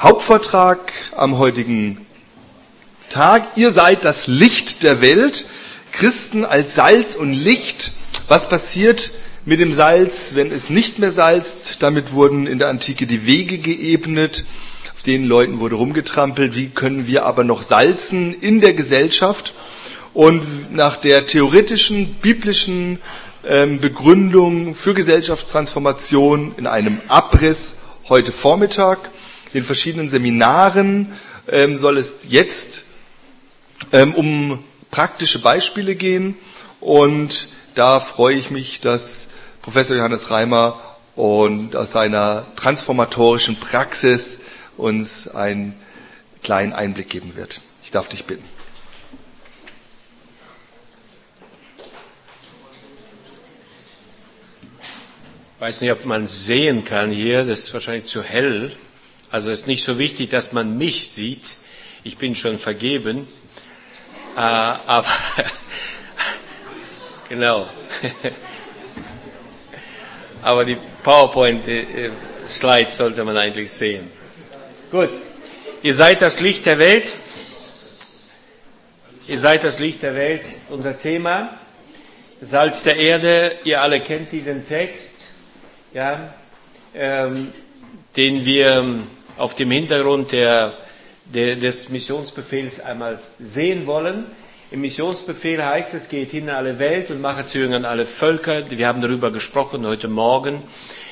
Hauptvortrag am heutigen Tag. Ihr seid das Licht der Welt. Christen als Salz und Licht. Was passiert mit dem Salz, wenn es nicht mehr salzt? Damit wurden in der Antike die Wege geebnet. Auf denen Leuten wurde rumgetrampelt. Wie können wir aber noch salzen in der Gesellschaft? Und nach der theoretischen, biblischen ähm, Begründung für Gesellschaftstransformation in einem Abriss heute Vormittag, in verschiedenen Seminaren ähm, soll es jetzt ähm, um praktische Beispiele gehen. Und da freue ich mich, dass Professor Johannes Reimer und aus seiner transformatorischen Praxis uns einen kleinen Einblick geben wird. Ich darf dich bitten. Ich weiß nicht, ob man sehen kann hier, das ist wahrscheinlich zu hell. Also es ist nicht so wichtig, dass man mich sieht. Ich bin schon vergeben. Äh, aber genau. aber die PowerPoint-Slides sollte man eigentlich sehen. Gut. Ihr seid das Licht der Welt. Ihr seid das Licht der Welt, unser Thema. Salz der Erde, ihr alle kennt diesen Text ja, ähm, den wir auf dem Hintergrund der, der, des Missionsbefehls einmal sehen wollen. Im Missionsbefehl heißt es, geht hin in alle Welt und mache zu Jüngern alle Völker. Wir haben darüber gesprochen heute Morgen.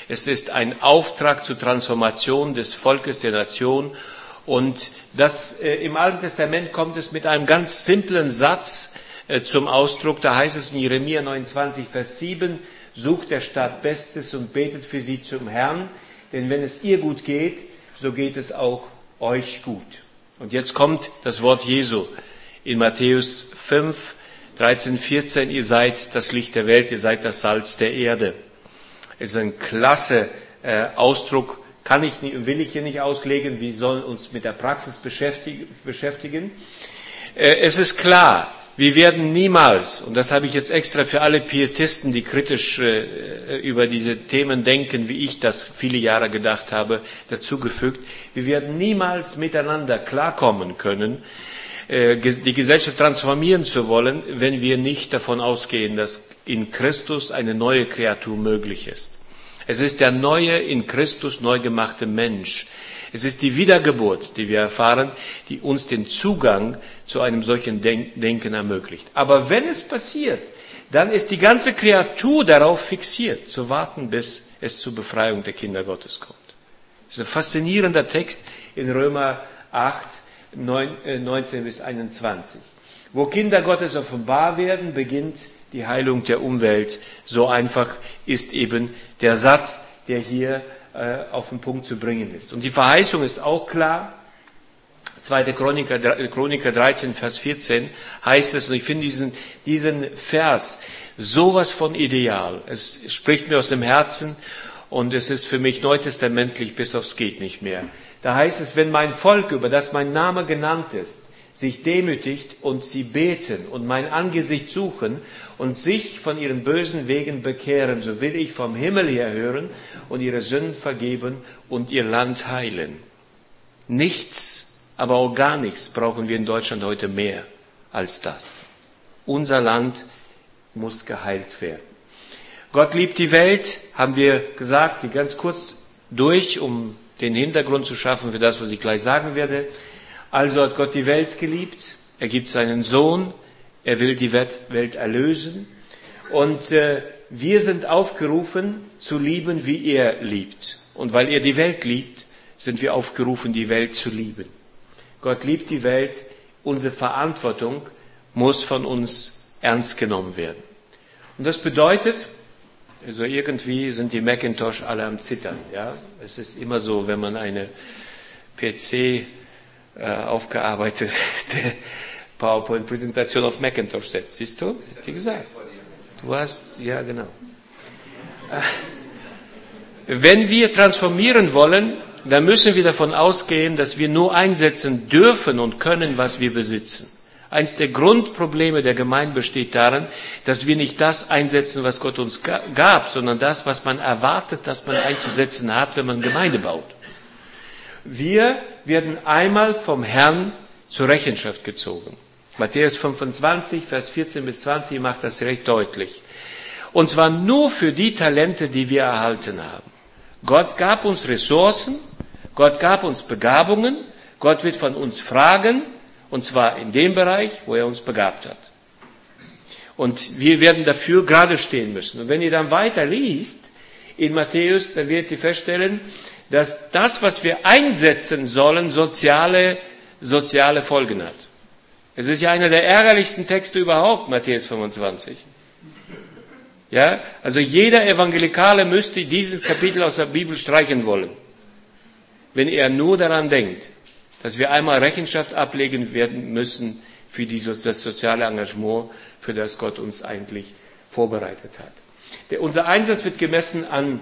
Es ist ein Auftrag zur Transformation des Volkes, der Nation. Und das, äh, im Alten Testament kommt es mit einem ganz simplen Satz äh, zum Ausdruck. Da heißt es in Jeremia 29, Vers 7, sucht der Stadt Bestes und betet für sie zum Herrn, denn wenn es ihr gut geht, so geht es auch euch gut. Und jetzt kommt das Wort Jesu in Matthäus 5, 13, 14, ihr seid das Licht der Welt, ihr seid das Salz der Erde. Es ist ein klasse äh, Ausdruck, kann ich nicht, will ich hier nicht auslegen, wir sollen uns mit der Praxis beschäftigen. Äh, es ist klar, wir werden niemals, und das habe ich jetzt extra für alle Pietisten, die kritisch äh, über diese Themen denken, wie ich das viele Jahre gedacht habe, dazugefügt, wir werden niemals miteinander klarkommen können, äh, die Gesellschaft transformieren zu wollen, wenn wir nicht davon ausgehen, dass in Christus eine neue Kreatur möglich ist. Es ist der neue, in Christus neu gemachte Mensch, es ist die Wiedergeburt, die wir erfahren, die uns den Zugang zu einem solchen Denken ermöglicht. Aber wenn es passiert, dann ist die ganze Kreatur darauf fixiert, zu warten, bis es zur Befreiung der Kinder Gottes kommt. Das ist ein faszinierender Text in Römer 8, 19 äh, bis 21. Wo Kinder Gottes offenbar werden, beginnt die Heilung der Umwelt. So einfach ist eben der Satz, der hier auf den Punkt zu bringen ist. Und die Verheißung ist auch klar. 2. Chroniker, Chroniker 13, Vers 14 heißt es, und ich finde diesen, diesen Vers sowas von ideal. Es spricht mir aus dem Herzen und es ist für mich neutestamentlich bis aufs geht nicht mehr. Da heißt es, wenn mein Volk, über das mein Name genannt ist, sich demütigt und sie beten und mein Angesicht suchen und sich von ihren bösen Wegen bekehren, so will ich vom Himmel her hören und ihre Sünden vergeben und ihr Land heilen. Nichts, aber auch gar nichts brauchen wir in Deutschland heute mehr als das. Unser Land muss geheilt werden. Gott liebt die Welt, haben wir gesagt, ganz kurz durch, um den Hintergrund zu schaffen für das, was ich gleich sagen werde. Also hat Gott die Welt geliebt, er gibt seinen Sohn, er will die Welt erlösen und äh, wir sind aufgerufen zu lieben, wie er liebt. Und weil er die Welt liebt, sind wir aufgerufen, die Welt zu lieben. Gott liebt die Welt, unsere Verantwortung muss von uns ernst genommen werden. Und das bedeutet, also irgendwie sind die Macintosh alle am Zittern. Ja, es ist immer so, wenn man eine PC äh, aufgearbeitete PowerPoint-Präsentation auf Macintosh setzt. Siehst du? Wie gesagt. Du hast, ja genau. Wenn wir transformieren wollen, dann müssen wir davon ausgehen, dass wir nur einsetzen dürfen und können, was wir besitzen. Eins der Grundprobleme der Gemeinde besteht darin, dass wir nicht das einsetzen, was Gott uns gab, sondern das, was man erwartet, dass man einzusetzen hat, wenn man Gemeinde baut. wir werden einmal vom Herrn zur Rechenschaft gezogen. Matthäus 25, Vers 14 bis 20 macht das recht deutlich. Und zwar nur für die Talente, die wir erhalten haben. Gott gab uns Ressourcen, Gott gab uns Begabungen, Gott wird von uns fragen, und zwar in dem Bereich, wo er uns begabt hat. Und wir werden dafür gerade stehen müssen. Und wenn ihr dann weiter liest in Matthäus, dann werdet ihr feststellen, dass das, was wir einsetzen sollen, soziale, soziale Folgen hat. Es ist ja einer der ärgerlichsten Texte überhaupt, Matthäus 25. Ja, also jeder Evangelikale müsste dieses Kapitel aus der Bibel streichen wollen, wenn er nur daran denkt, dass wir einmal Rechenschaft ablegen werden müssen für dieses, das soziale Engagement, für das Gott uns eigentlich vorbereitet hat. Der, unser Einsatz wird gemessen an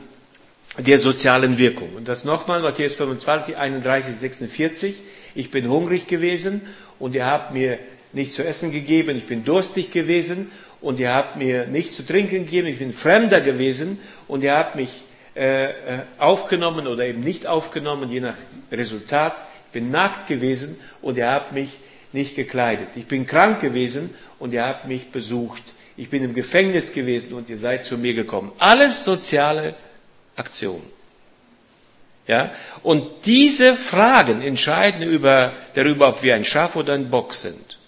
der sozialen Wirkung. Und das nochmal, Matthäus 25, 31, 46. Ich bin hungrig gewesen und ihr habt mir nichts zu essen gegeben. Ich bin durstig gewesen und ihr habt mir nichts zu trinken gegeben. Ich bin Fremder gewesen und ihr habt mich äh, äh, aufgenommen oder eben nicht aufgenommen, je nach Resultat. Ich bin nackt gewesen und ihr habt mich nicht gekleidet. Ich bin krank gewesen und ihr habt mich besucht. Ich bin im Gefängnis gewesen und ihr seid zu mir gekommen. Alles soziale Aktion. Ja? Und diese Fragen entscheiden über, darüber, ob wir ein Schaf oder ein Bock sind.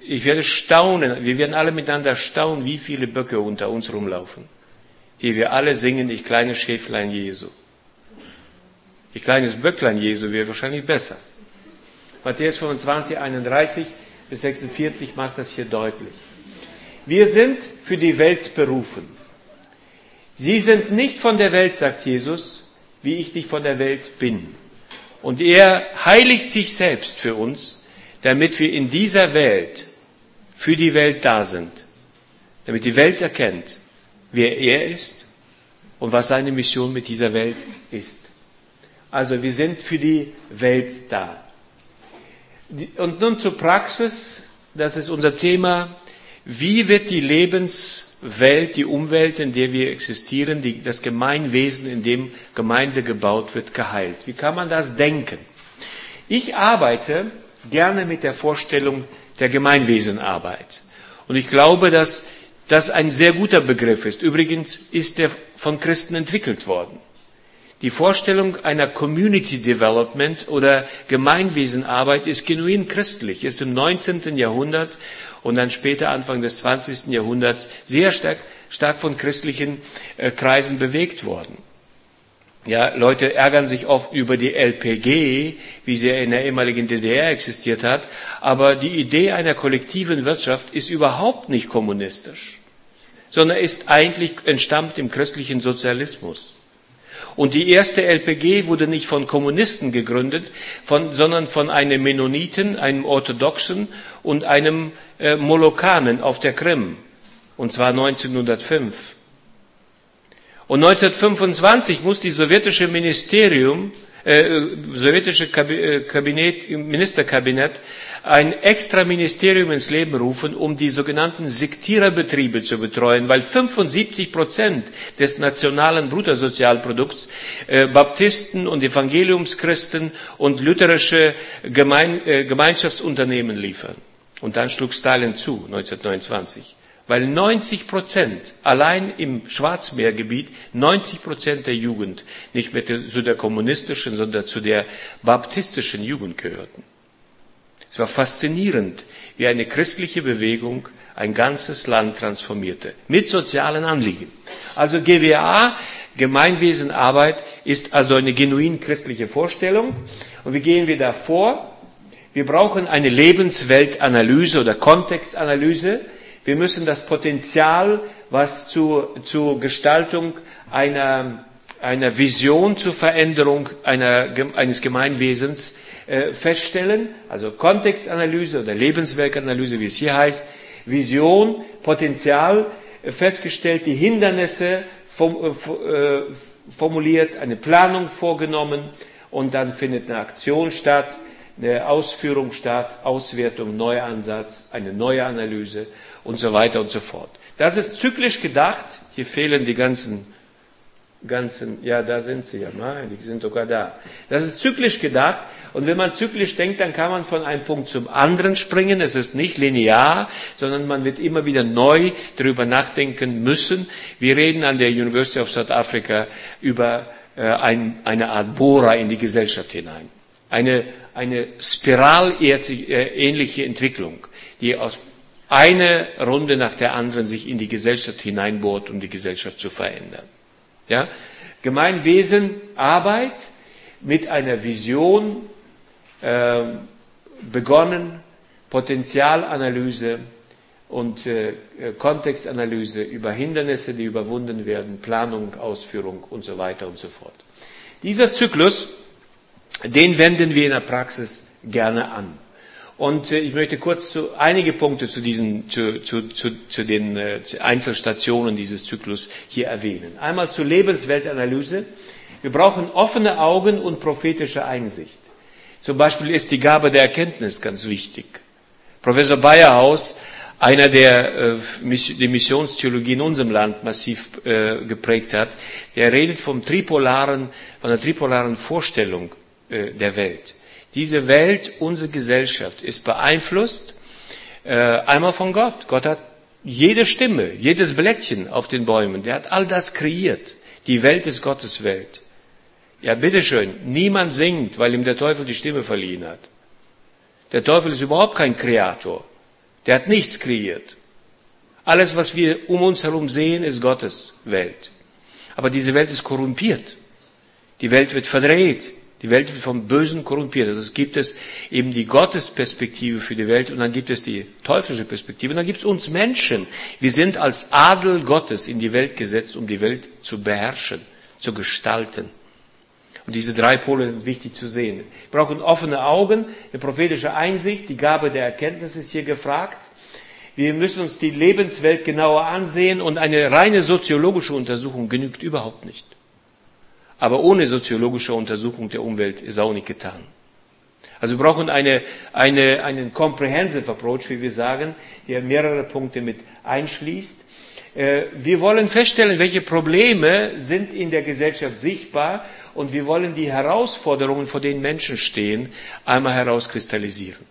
Ich werde staunen, wir werden alle miteinander staunen, wie viele Böcke unter uns rumlaufen, die wir alle singen, ich kleines Schäflein Jesu. Ich kleines Böcklein Jesu wäre wahrscheinlich besser. Matthäus 25, 31 bis 46 macht das hier deutlich. Wir sind für die Welt berufen. Sie sind nicht von der Welt, sagt Jesus, wie ich nicht von der Welt bin. Und er heiligt sich selbst für uns, damit wir in dieser Welt für die Welt da sind. Damit die Welt erkennt, wer er ist und was seine Mission mit dieser Welt ist. Also wir sind für die Welt da. Und nun zur Praxis, das ist unser Thema. Wie wird die Lebens Welt, die Umwelt, in der wir existieren, die, das Gemeinwesen, in dem Gemeinde gebaut wird, geheilt. Wie kann man das denken? Ich arbeite gerne mit der Vorstellung der Gemeinwesenarbeit. Und ich glaube, dass das ein sehr guter Begriff ist. Übrigens ist er von Christen entwickelt worden. Die Vorstellung einer Community Development oder Gemeinwesenarbeit ist genuin christlich, ist im 19. Jahrhundert und dann später Anfang des 20. Jahrhunderts sehr stark, stark von christlichen äh, Kreisen bewegt worden. Ja, Leute ärgern sich oft über die LPG, wie sie in der ehemaligen DDR existiert hat, aber die Idee einer kollektiven Wirtschaft ist überhaupt nicht kommunistisch, sondern ist eigentlich entstammt im christlichen Sozialismus. Und die erste LPG wurde nicht von Kommunisten gegründet, von, sondern von einem Mennoniten, einem Orthodoxen und einem äh, Molokanen auf der Krim. Und zwar 1905. Und 1925 muss die sowjetische Ministerium, äh, sowjetische äh, Kabinett, Ministerkabinett ein extra Ministerium ins Leben rufen, um die sogenannten Sektiererbetriebe zu betreuen, weil 75 Prozent des nationalen Bruttosozialprodukts äh, Baptisten und Evangeliumschristen und lutherische Gemein, äh, Gemeinschaftsunternehmen liefern. Und dann schlug Stalin zu, 1929. Weil 90 Prozent, allein im Schwarzmeergebiet, 90 Prozent der Jugend nicht mehr zu der kommunistischen, sondern zu der baptistischen Jugend gehörten. Es war faszinierend, wie eine christliche Bewegung ein ganzes Land transformierte. Mit sozialen Anliegen. Also GWA, Gemeinwesenarbeit, ist also eine genuin christliche Vorstellung. Und wie gehen wir da vor? Wir brauchen eine Lebensweltanalyse oder Kontextanalyse. Wir müssen das Potenzial, was zur, zur Gestaltung einer, einer Vision zur Veränderung einer, eines Gemeinwesens äh, feststellen, also Kontextanalyse oder Lebenswerkanalyse, wie es hier heißt, Vision, Potenzial äh, festgestellt, die Hindernisse äh, formuliert, eine Planung vorgenommen und dann findet eine Aktion statt, eine Ausführung statt, Auswertung, Neuansatz, eine neue Analyse und so weiter und so fort. Das ist zyklisch gedacht. Hier fehlen die ganzen ganzen, ja, da sind sie ja, nein, die sind sogar da. Das ist zyklisch gedacht. Und wenn man zyklisch denkt, dann kann man von einem Punkt zum anderen springen. Es ist nicht linear, sondern man wird immer wieder neu darüber nachdenken müssen. Wir reden an der University of South Africa über äh, ein, eine Art Bohrer in die Gesellschaft hinein. Eine, eine spiralähnliche Entwicklung, die aus eine Runde nach der anderen sich in die Gesellschaft hineinbohrt, um die Gesellschaft zu verändern. Ja? Gemeinwesen, Arbeit mit einer Vision äh, begonnen, Potenzialanalyse und äh, Kontextanalyse über Hindernisse, die überwunden werden, Planung, Ausführung und so weiter und so fort. Dieser Zyklus, den wenden wir in der Praxis gerne an. Und äh, ich möchte kurz zu, einige Punkte zu, diesen, zu, zu, zu, zu den äh, Einzelstationen dieses Zyklus hier erwähnen. Einmal zur Lebensweltanalyse. Wir brauchen offene Augen und prophetische Einsicht. Zum Beispiel ist die Gabe der Erkenntnis ganz wichtig. Professor Bayerhaus, einer der äh, die Missionstheologie in unserem Land massiv äh, geprägt hat, der redet vom tripolaren, von der tripolaren Vorstellung äh, der Welt. Diese Welt, unsere Gesellschaft ist beeinflusst äh, einmal von Gott. Gott hat jede Stimme, jedes Blättchen auf den Bäumen, der hat all das kreiert. Die Welt ist Gottes Welt. Ja, bitteschön, niemand singt, weil ihm der Teufel die Stimme verliehen hat. Der Teufel ist überhaupt kein Kreator. Der hat nichts kreiert. Alles, was wir um uns herum sehen, ist Gottes Welt. Aber diese Welt ist korrumpiert. Die Welt wird verdreht. Die Welt wird vom Bösen korrumpiert. Also es gibt es eben die Gottesperspektive für die Welt und dann gibt es die teuflische Perspektive und dann gibt es uns Menschen. Wir sind als Adel Gottes in die Welt gesetzt, um die Welt zu beherrschen, zu gestalten. Und diese drei Pole sind wichtig zu sehen. Wir brauchen offene Augen, eine prophetische Einsicht, die Gabe der Erkenntnis ist hier gefragt. Wir müssen uns die Lebenswelt genauer ansehen und eine reine soziologische Untersuchung genügt überhaupt nicht. Aber ohne soziologische Untersuchung der Umwelt ist auch nicht getan. Also wir brauchen eine, eine, einen comprehensive approach, wie wir sagen, der mehrere Punkte mit einschließt. Äh, wir wollen feststellen, welche Probleme sind in der Gesellschaft sichtbar und wir wollen die Herausforderungen, vor denen Menschen stehen, einmal herauskristallisieren.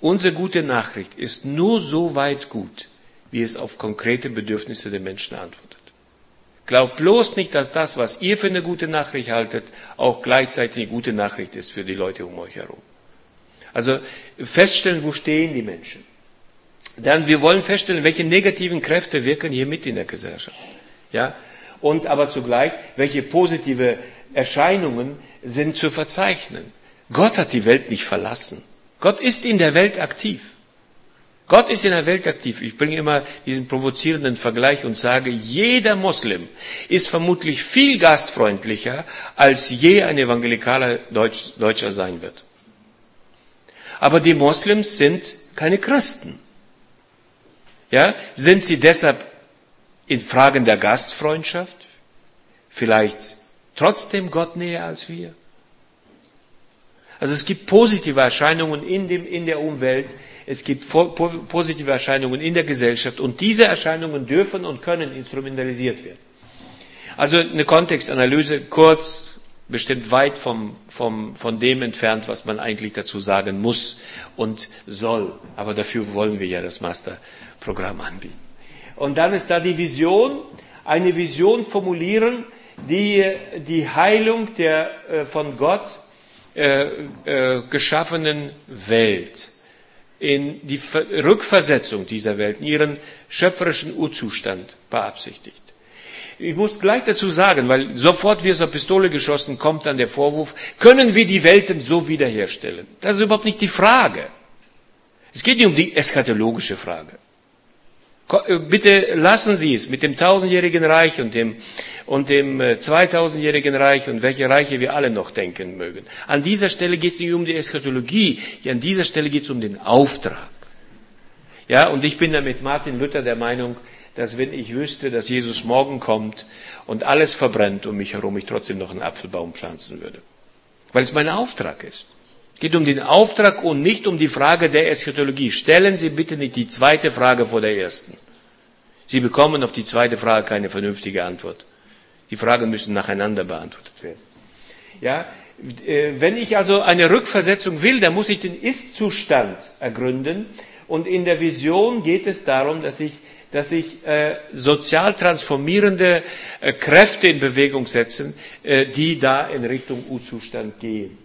Unsere gute Nachricht ist nur so weit gut, wie es auf konkrete Bedürfnisse der Menschen antwortet. Glaubt bloß nicht, dass das, was ihr für eine gute Nachricht haltet, auch gleichzeitig eine gute Nachricht ist für die Leute um euch herum. Also feststellen, wo stehen die Menschen. Dann, wir wollen feststellen, welche negativen Kräfte wirken hier mit in der Gesellschaft. Ja? Und aber zugleich, welche positive Erscheinungen sind zu verzeichnen. Gott hat die Welt nicht verlassen. Gott ist in der Welt aktiv. Gott ist in der Welt aktiv. Ich bringe immer diesen provozierenden Vergleich und sage, jeder Muslim ist vermutlich viel gastfreundlicher, als je ein evangelikaler Deutsch, Deutscher sein wird. Aber die Moslems sind keine Christen. Ja, sind sie deshalb in Fragen der Gastfreundschaft vielleicht trotzdem Gott näher als wir? Also es gibt positive Erscheinungen in, dem, in der Umwelt, es gibt positive Erscheinungen in der Gesellschaft und diese Erscheinungen dürfen und können instrumentalisiert werden. Also eine Kontextanalyse, kurz, bestimmt weit vom, vom, von dem entfernt, was man eigentlich dazu sagen muss und soll. Aber dafür wollen wir ja das Masterprogramm anbieten. Und dann ist da die Vision, eine Vision formulieren, die die Heilung der äh, von Gott äh, äh, geschaffenen Welt in die Rückversetzung dieser Welt, in ihren schöpferischen Urzustand beabsichtigt. Ich muss gleich dazu sagen, weil sofort wie aus der Pistole geschossen kommt dann der Vorwurf, können wir die Welten so wiederherstellen? Das ist überhaupt nicht die Frage. Es geht nicht um die eschatologische Frage. Äh, bitte lassen Sie es mit dem tausendjährigen Reich und dem, und dem äh, zweitausendjährigen Reich und welche Reiche wir alle noch denken mögen. An dieser Stelle geht es nicht um die Eschatologie, an dieser Stelle geht es um den Auftrag. Ja, und ich bin da mit Martin Luther der Meinung, dass wenn ich wüsste, dass Jesus morgen kommt und alles verbrennt um mich herum, ich trotzdem noch einen Apfelbaum pflanzen würde. Weil es mein Auftrag ist. Es geht um den Auftrag und nicht um die Frage der Eschatologie. Stellen Sie bitte nicht die zweite Frage vor der ersten. Sie bekommen auf die zweite Frage keine vernünftige Antwort. Die Fragen müssen nacheinander beantwortet werden. Ja, äh, wenn ich also eine Rückversetzung will, dann muss ich den Ist-Zustand ergründen. Und in der Vision geht es darum, dass ich, dass ich äh, sozial transformierende äh, Kräfte in Bewegung setzen, äh, die da in Richtung U-Zustand gehen.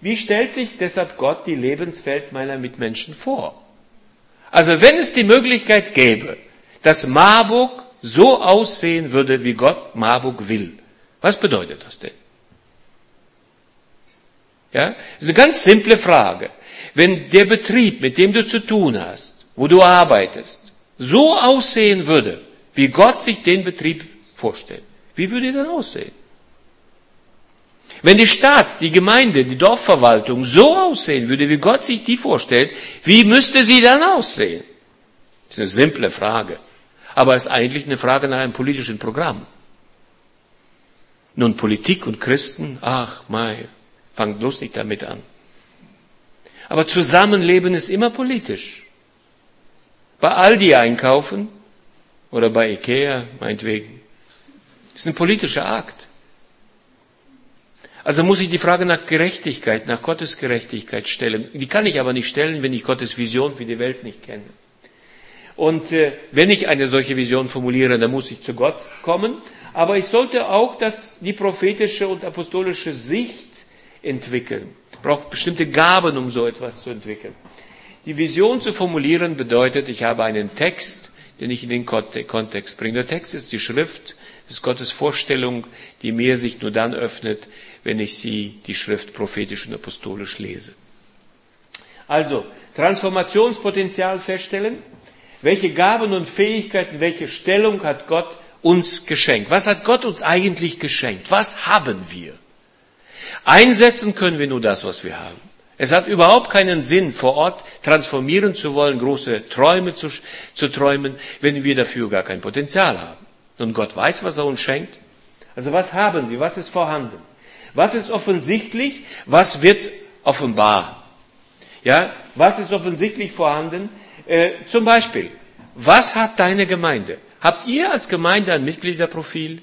Wie stellt sich deshalb Gott die Lebenswelt meiner Mitmenschen vor? Also wenn es die Möglichkeit gäbe, dass Marburg so aussehen würde, wie Gott Marburg will, was bedeutet das denn? Ja, das ist eine ganz simple Frage. Wenn der Betrieb, mit dem du zu tun hast, wo du arbeitest, so aussehen würde, wie Gott sich den Betrieb vorstellt, wie würde er dann aussehen? Wenn die Stadt, die Gemeinde, die Dorfverwaltung so aussehen würde, wie Gott sich die vorstellt, wie müsste sie dann aussehen? Das ist eine simple Frage. Aber es ist eigentlich eine Frage nach einem politischen Programm. Nun, Politik und Christen, ach, Mai, fangt bloß nicht damit an. Aber Zusammenleben ist immer politisch. Bei Aldi einkaufen oder bei Ikea, meinetwegen, ist ein politischer Akt. Also muss ich die Frage nach Gerechtigkeit, nach Gottes Gerechtigkeit stellen. Die kann ich aber nicht stellen, wenn ich Gottes Vision für die Welt nicht kenne. Und äh, wenn ich eine solche Vision formuliere, dann muss ich zu Gott kommen. Aber ich sollte auch das, die prophetische und apostolische Sicht entwickeln. Ich brauche bestimmte Gaben, um so etwas zu entwickeln. Die Vision zu formulieren bedeutet, ich habe einen Text, den ich in den Kontext bringe. Der Text ist die Schrift, ist Gottes Vorstellung, die mir sich nur dann öffnet, wenn ich sie, die Schrift, prophetisch und apostolisch lese. Also, Transformationspotenzial feststellen. Welche Gaben und Fähigkeiten, welche Stellung hat Gott uns geschenkt? Was hat Gott uns eigentlich geschenkt? Was haben wir? Einsetzen können wir nur das, was wir haben. Es hat überhaupt keinen Sinn, vor Ort transformieren zu wollen, große Träume zu, zu träumen, wenn wir dafür gar kein Potenzial haben. Und Gott weiß, was er uns schenkt. Also was haben wir? Was ist vorhanden? Was ist offensichtlich? Was wird offenbar? Ja, was ist offensichtlich vorhanden? Äh, zum Beispiel, was hat deine Gemeinde? Habt ihr als Gemeinde ein Mitgliederprofil?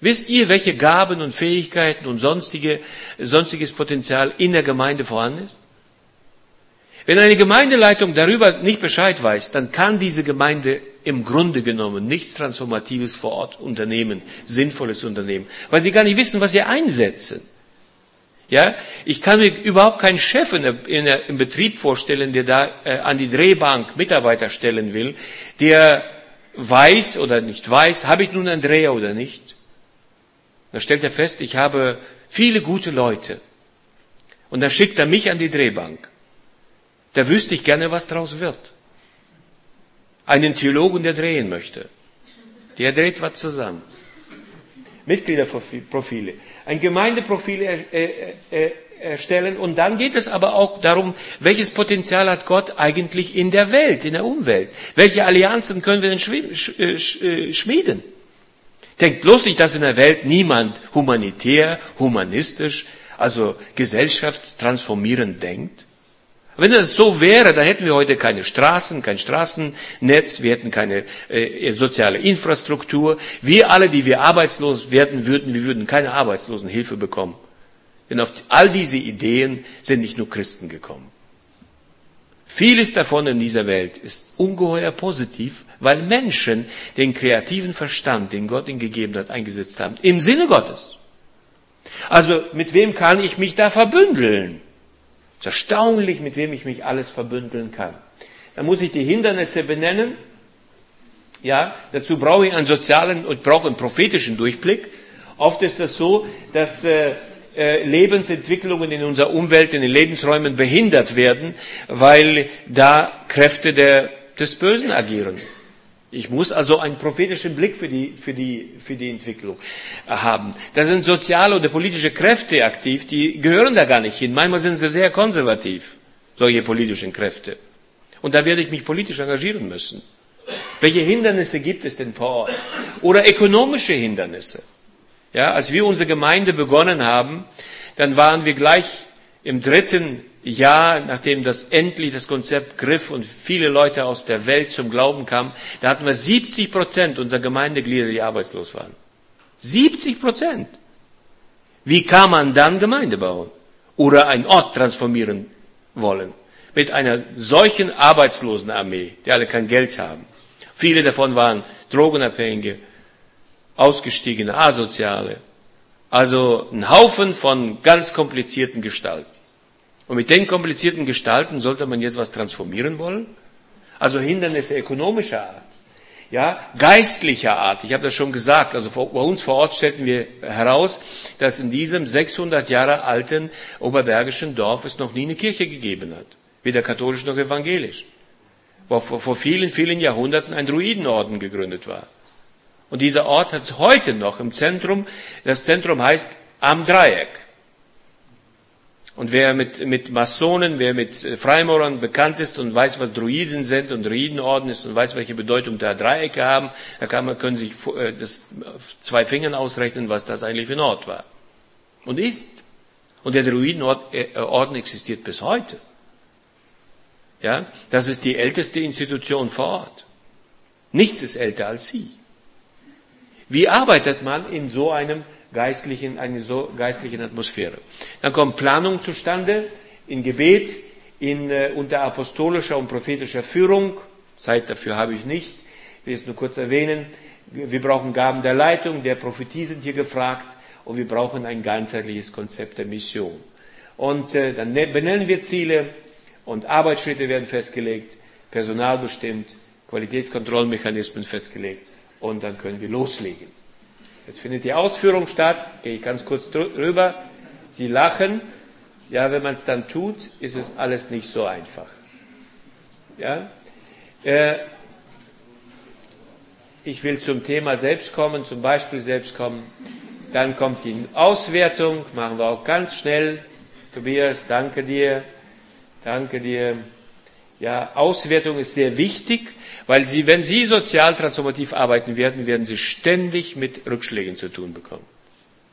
Wisst ihr, welche Gaben und Fähigkeiten und sonstige, sonstiges Potenzial in der Gemeinde vorhanden ist? Wenn eine Gemeindeleitung darüber nicht Bescheid weiß, dann kann diese Gemeinde im Grunde genommen nichts Transformatives vor Ort unternehmen, Sinnvolles unternehmen, weil sie gar nicht wissen, was sie einsetzen. Ja, ich kann mir überhaupt keinen Chef in der, in der, im Betrieb vorstellen, der da äh, an die Drehbank Mitarbeiter stellen will, der weiß oder nicht weiß, habe ich nun einen Dreher oder nicht. Da stellt er fest, ich habe viele gute Leute. Und dann schickt er mich an die Drehbank. Da wüsste ich gerne, was daraus wird. Einen Theologen, der drehen möchte. Der dreht was zusammen. Mitgliederprofile. Ein Gemeindeprofil erstellen. Und dann geht es aber auch darum, welches Potenzial hat Gott eigentlich in der Welt, in der Umwelt? Welche Allianzen können wir denn äh, äh, schmieden? Denkt bloß nicht, dass in der Welt niemand humanitär, humanistisch, also gesellschaftstransformierend denkt. Wenn das so wäre, dann hätten wir heute keine Straßen, kein Straßennetz, wir hätten keine äh, soziale Infrastruktur. Wir alle, die wir arbeitslos werden würden, wir würden keine Arbeitslosenhilfe bekommen. Denn auf all diese Ideen sind nicht nur Christen gekommen. Vieles davon in dieser Welt ist ungeheuer positiv, weil Menschen den kreativen Verstand, den Gott ihnen gegeben hat, eingesetzt haben. Im Sinne Gottes. Also mit wem kann ich mich da verbündeln? Es ist erstaunlich, mit wem ich mich alles verbündeln kann. Da muss ich die Hindernisse benennen. Ja, dazu brauche ich einen sozialen und brauche einen prophetischen Durchblick. Oft ist es so, dass äh, äh, Lebensentwicklungen in unserer Umwelt, in den Lebensräumen behindert werden, weil da Kräfte der, des Bösen agieren. Ich muss also einen prophetischen Blick für die, für die, für die Entwicklung haben. Da sind soziale oder politische Kräfte aktiv, die gehören da gar nicht hin. Manchmal sind sie sehr konservativ, solche politischen Kräfte. Und da werde ich mich politisch engagieren müssen. Welche Hindernisse gibt es denn vor Ort? Oder ökonomische Hindernisse. Ja, als wir unsere Gemeinde begonnen haben, dann waren wir gleich im dritten Jahr, nachdem das endlich das Konzept griff und viele Leute aus der Welt zum Glauben kamen, da hatten wir 70 Prozent unserer Gemeindeglieder, die arbeitslos waren. 70 Prozent. Wie kann man dann Gemeinde bauen? Oder einen Ort transformieren wollen? Mit einer solchen Arbeitslosenarmee, die alle kein Geld haben. Viele davon waren Drogenabhängige, Ausgestiegene, Asoziale. Also ein Haufen von ganz komplizierten Gestalten. Und mit den komplizierten Gestalten sollte man jetzt was transformieren wollen? Also Hindernisse ökonomischer Art. Ja, geistlicher Art. Ich habe das schon gesagt. Also bei uns vor Ort stellten wir heraus, dass in diesem 600 Jahre alten oberbergischen Dorf es noch nie eine Kirche gegeben hat. Weder katholisch noch evangelisch. Wo vor vielen, vielen Jahrhunderten ein Druidenorden gegründet war. Und dieser Ort hat es heute noch im Zentrum. Das Zentrum heißt Am Dreieck. Und wer mit, mit Masonen, wer mit Freimaurern bekannt ist und weiß, was Druiden sind und Druidenorden ist und weiß, welche Bedeutung da Dreiecke haben, da kann man, können sich äh, das zwei Fingern ausrechnen, was das eigentlich für ein Ort war. Und ist. Und der Druidenorden äh, existiert bis heute. Ja, das ist die älteste Institution vor Ort. Nichts ist älter als sie. Wie arbeitet man in so einem geistlichen, eine so geistlichen Atmosphäre. Dann kommt Planung zustande in Gebet, in, äh, unter apostolischer und prophetischer Führung. Zeit dafür habe ich nicht. Ich will es nur kurz erwähnen. Wir brauchen Gaben der Leitung, der Prophetie sind hier gefragt und wir brauchen ein ganzheitliches Konzept der Mission. Und äh, dann ne-, benennen wir Ziele und Arbeitsschritte werden festgelegt, Personal bestimmt, Qualitätskontrollmechanismen festgelegt und dann können wir loslegen. Jetzt findet die Ausführung statt, gehe ich ganz kurz drüber. Sie lachen. Ja, wenn man es dann tut, ist es alles nicht so einfach. Ja? Äh, ich will zum Thema selbst kommen, zum Beispiel selbst kommen. Dann kommt die Auswertung, machen wir auch ganz schnell. Tobias, danke dir. Danke dir. Ja, Auswertung ist sehr wichtig, weil Sie, wenn Sie sozial transformativ arbeiten werden, werden Sie ständig mit Rückschlägen zu tun bekommen.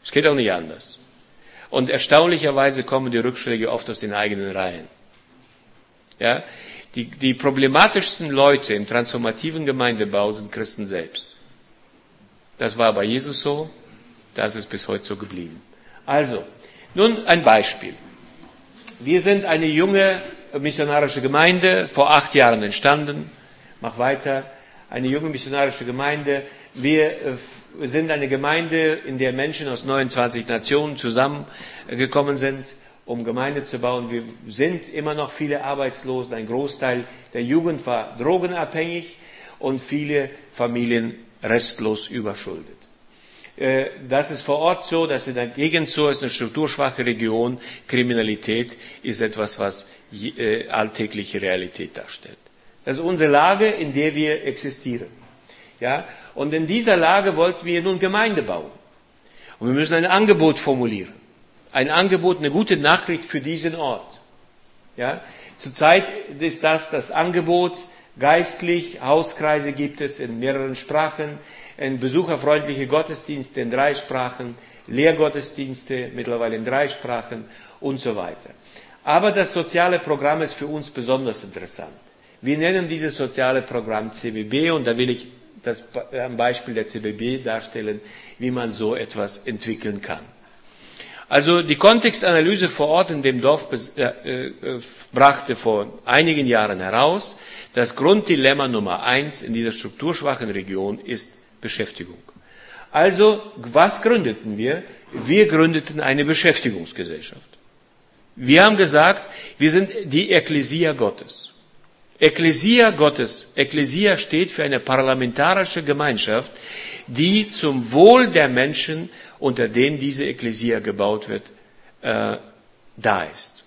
Es geht auch nicht anders. Und erstaunlicherweise kommen die Rückschläge oft aus den eigenen Reihen. Ja, die, die problematischsten Leute im transformativen Gemeindebau sind Christen selbst. Das war bei Jesus so, das ist bis heute so geblieben. Also, nun ein Beispiel. Wir sind eine junge missionarische Gemeinde, vor acht Jahren entstanden. Mach weiter. Eine junge missionarische Gemeinde. Wir äh, sind eine Gemeinde, in der Menschen aus 29 Nationen zusammengekommen sind, um Gemeinde zu bauen. Wir sind immer noch viele Arbeitslosen. Ein Großteil der Jugend war drogenabhängig und viele Familien restlos überschuldet. Äh, das ist vor Ort so, das ist in der Gegend so, ist eine strukturschwache Region. Kriminalität ist etwas, was alltägliche Realität darstellt. Das ist unsere Lage, in der wir existieren. Ja? Und in dieser Lage wollten wir nun Gemeinde bauen. Und wir müssen ein Angebot formulieren. Ein Angebot, eine gute Nachricht für diesen Ort. Ja? Zurzeit ist das das Angebot, geistlich, Hauskreise gibt es in mehreren Sprachen, in besucherfreundliche Gottesdienste in drei Sprachen, Lehrgottesdienste mittlerweile in drei Sprachen und so weiter. Aber das soziale Programm ist für uns besonders interessant. Wir nennen dieses soziale Programm CBB und da will ich das am Beispiel der CBB darstellen, wie man so etwas entwickeln kann. Also die Kontextanalyse vor Ort in dem Dorf äh, äh, brachte vor einigen Jahren heraus, das Grunddilemma Nummer eins in dieser strukturschwachen Region ist Beschäftigung. Also was gründeten wir? Wir gründeten eine Beschäftigungsgesellschaft. Wir haben gesagt, wir sind die Ekklesia Gottes. Ekklesia Gottes, Ekklesia steht für eine parlamentarische Gemeinschaft, die zum Wohl der Menschen, unter denen diese Ekklesia gebaut wird, äh, da ist.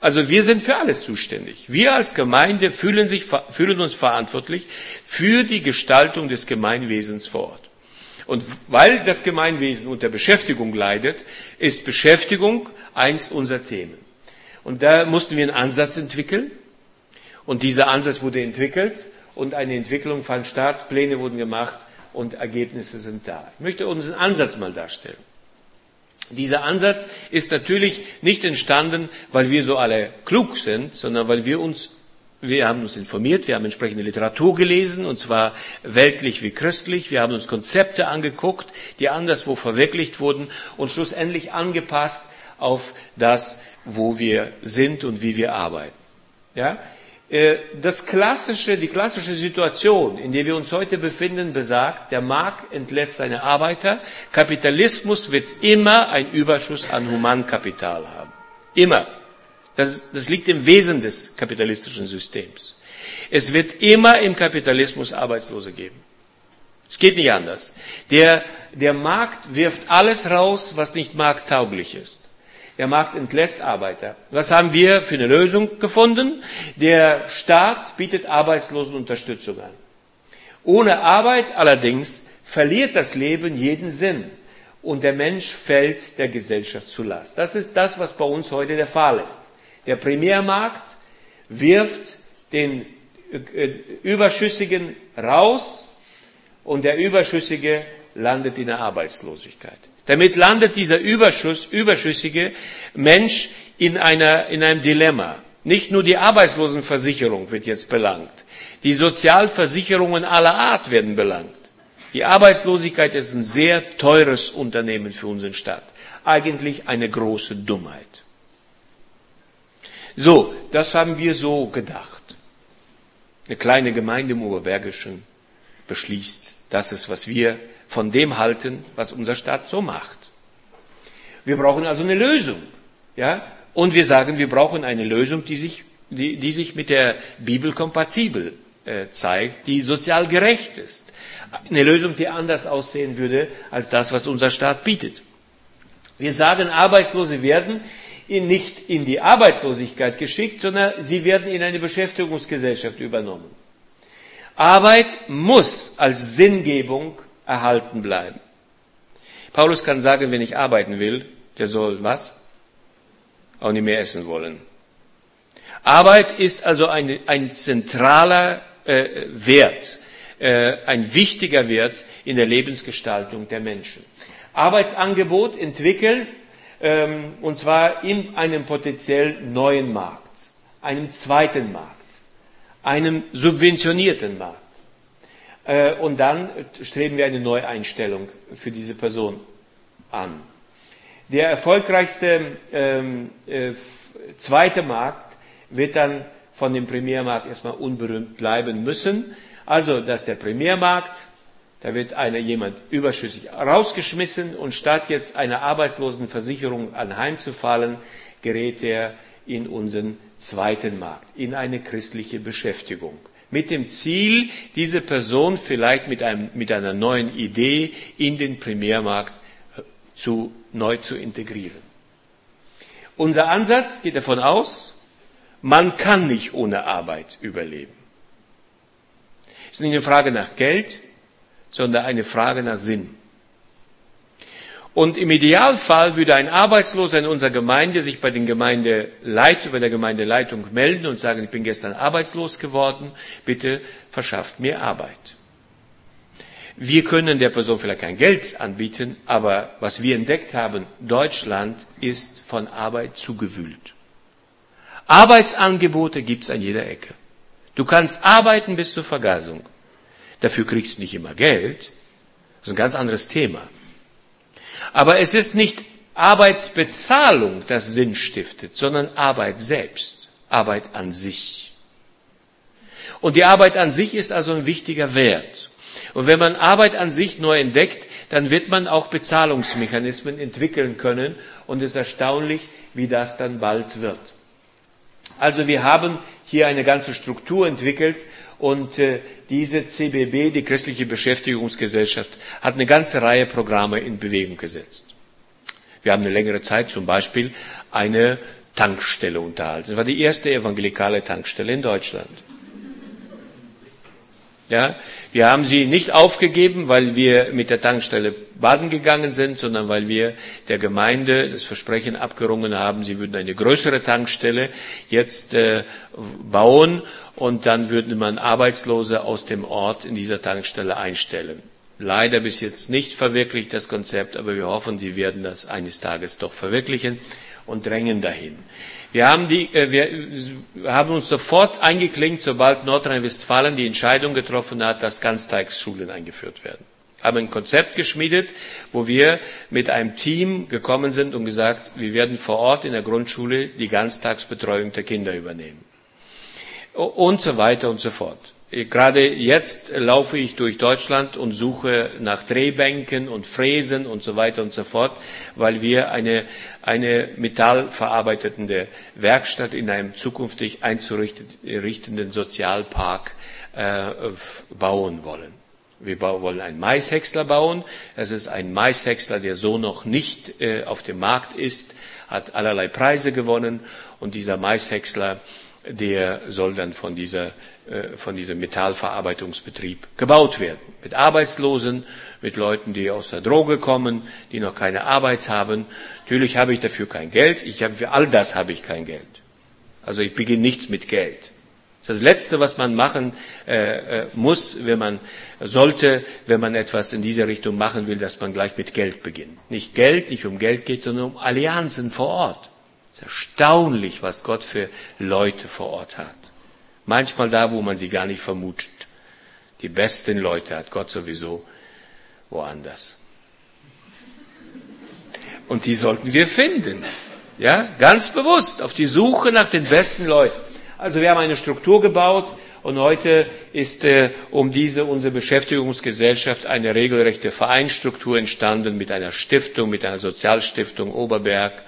Also wir sind für alles zuständig. Wir als Gemeinde fühlen, sich, fühlen uns verantwortlich für die Gestaltung des Gemeinwesens vor Ort. Und weil das Gemeinwesen unter Beschäftigung leidet, ist Beschäftigung eins unserer Themen. Und da mussten wir einen Ansatz entwickeln. Und dieser Ansatz wurde entwickelt und eine Entwicklung fand statt, Pläne wurden gemacht und Ergebnisse sind da. Ich möchte unseren Ansatz mal darstellen. Dieser Ansatz ist natürlich nicht entstanden, weil wir so alle klug sind, sondern weil wir uns wir haben uns informiert, wir haben entsprechende Literatur gelesen, und zwar weltlich wie christlich. Wir haben uns Konzepte angeguckt, die anderswo verwirklicht wurden und schlussendlich angepasst auf das, wo wir sind und wie wir arbeiten. Ja? Äh, das klassische, die klassische Situation, in der wir uns heute befinden, besagt, der Markt entlässt seine Arbeiter. Kapitalismus wird immer einen Überschuss an Humankapital haben. Immer. Das, das liegt im Wesen des kapitalistischen Systems. Es wird immer im Kapitalismus Arbeitslose geben. Es geht nicht anders. Der, der Markt wirft alles raus, was nicht markttauglich ist. Der Markt entlässt Arbeiter. Was haben wir für eine Lösung gefunden? Der Staat bietet Arbeitslosenunterstützung an. Ohne Arbeit allerdings verliert das Leben jeden Sinn und der Mensch fällt der Gesellschaft zu Last. Das ist das, was bei uns heute der Fall ist. Der Primärmarkt wirft den äh, Überschüssigen raus und der Überschüssige landet in der Arbeitslosigkeit. Damit landet dieser Überschuss, überschüssige Mensch in, einer, in einem Dilemma. Nicht nur die Arbeitslosenversicherung wird jetzt belangt. Die Sozialversicherungen aller Art werden belangt. Die Arbeitslosigkeit ist ein sehr teures Unternehmen für unseren Staat. Eigentlich eine große Dummheit. So, das haben wir so gedacht. Eine kleine Gemeinde im Oberbergischen beschließt, das ist, was wir von dem halten, was unser Staat so macht. Wir brauchen also eine Lösung. Ja? Und wir sagen, wir brauchen eine Lösung, die sich, die, die sich mit der Bibel kompatibel äh, zeigt, die sozial gerecht ist. Eine Lösung, die anders aussehen würde als das, was unser Staat bietet. Wir sagen, Arbeitslose werden nicht in die Arbeitslosigkeit geschickt, sondern sie werden in eine Beschäftigungsgesellschaft übernommen. Arbeit muss als Sinngebung erhalten bleiben. Paulus kann sagen, wenn ich arbeiten will, der soll was? Auch nicht mehr essen wollen. Arbeit ist also ein, ein zentraler äh, Wert, äh, ein wichtiger Wert in der Lebensgestaltung der Menschen. Arbeitsangebot entwickeln ähm, und zwar in einem potenziell neuen Markt, einem zweiten Markt, einem subventionierten Markt. Äh, und dann streben wir eine Neueinstellung für diese Person an. Der erfolgreichste ähm, äh, zweite Markt wird dann von dem Primärmarkt erstmal unberühmt bleiben müssen. Also, dass der Primärmarkt da wird einer jemand überschüssig rausgeschmissen und statt jetzt einer Arbeitslosenversicherung anheimzufallen, gerät er in unseren zweiten Markt, in eine christliche Beschäftigung. Mit dem Ziel, diese Person vielleicht mit, einem, mit einer neuen Idee in den Primärmarkt äh, zu, neu zu integrieren. Unser Ansatz geht davon aus, man kann nicht ohne Arbeit überleben. Es ist nicht eine Frage nach Geld, sondern eine Frage nach Sinn. Und im Idealfall würde ein Arbeitsloser in unserer Gemeinde sich bei den Gemeindeleit, bei der Gemeindeleitung melden und sagen, ich bin gestern arbeitslos geworden, bitte verschafft mir Arbeit. Wir können der Person vielleicht kein Geld anbieten, aber was wir entdeckt haben, Deutschland ist von Arbeit zugewühlt. Arbeitsangebote gibt's an jeder Ecke. Du kannst arbeiten bis zur Vergasung. Dafür kriegst du nicht immer Geld. Das ist ein ganz anderes Thema. Aber es ist nicht Arbeitsbezahlung, das Sinn stiftet, sondern Arbeit selbst, Arbeit an sich. Und die Arbeit an sich ist also ein wichtiger Wert. Und wenn man Arbeit an sich neu entdeckt, dann wird man auch Bezahlungsmechanismen entwickeln können. Und es ist erstaunlich, wie das dann bald wird. Also wir haben hier eine ganze Struktur entwickelt und äh, diese CBB, die Christliche Beschäftigungsgesellschaft, hat eine ganze Reihe Programme in Bewegung gesetzt. Wir haben eine längere Zeit zum Beispiel eine Tankstelle unterhalten. Das war die erste evangelikale Tankstelle in Deutschland. Ja, wir haben sie nicht aufgegeben, weil wir mit der Tankstelle baden gegangen sind, sondern weil wir der Gemeinde das Versprechen abgerungen haben, sie würden eine größere Tankstelle jetzt äh, bauen und dann würde man Arbeitslose aus dem Ort in dieser Tankstelle einstellen. Leider bis jetzt nicht verwirklicht das Konzept, aber wir hoffen, sie werden das eines Tages doch verwirklichen und drängen dahin. Wir haben, die, äh, wir haben uns sofort eingeklinkt, sobald Nordrhein-Westfalen die Entscheidung getroffen hat, dass Ganztagsschulen eingeführt werden. Haben ein Konzept geschmiedet, wo wir mit einem Team gekommen sind und gesagt, wir werden vor Ort in der Grundschule die Ganztagsbetreuung der Kinder übernehmen. Und so weiter und so fort. Gerade jetzt laufe ich durch Deutschland und suche nach Drehbänken und Fräsen und so weiter und so fort, weil wir eine, eine metallverarbeitende Werkstatt in einem zukünftig einzurichtenden Sozialpark äh, bauen wollen. Wir wollen einen Maishäcksler bauen. Das ist ein Maishäcksler, der so noch nicht äh, auf dem Markt ist, hat allerlei Preise gewonnen und dieser Maishäcksler, der soll dann von dieser äh, von diesem Metallverarbeitungsbetrieb gebaut werden. Mit Arbeitslosen, mit Leuten, die aus der Droge kommen, die noch keine Arbeit haben. Natürlich habe ich dafür kein Geld. Ich habe, für all das habe ich kein Geld. Also ich beginne nichts mit Geld. Das Letzte, was man machen äh, äh, muss, wenn man sollte, wenn man etwas in diese Richtung machen will, dass man gleich mit Geld beginnt. Nicht Geld, nicht um Geld geht, sondern um Allianzen vor Ort. Es ist erstaunlich, was Gott für Leute vor Ort hat. Manchmal da, wo man sie gar nicht vermutet. Die besten Leute hat Gott sowieso woanders. Und die sollten wir finden. Ja, ganz bewusst auf die Suche nach den besten Leuten. Also wir haben eine Struktur gebaut und heute ist äh, um diese unsere Beschäftigungsgesellschaft eine regelrechte Vereinsstruktur entstanden mit einer Stiftung, mit einer Sozialstiftung Oberberg,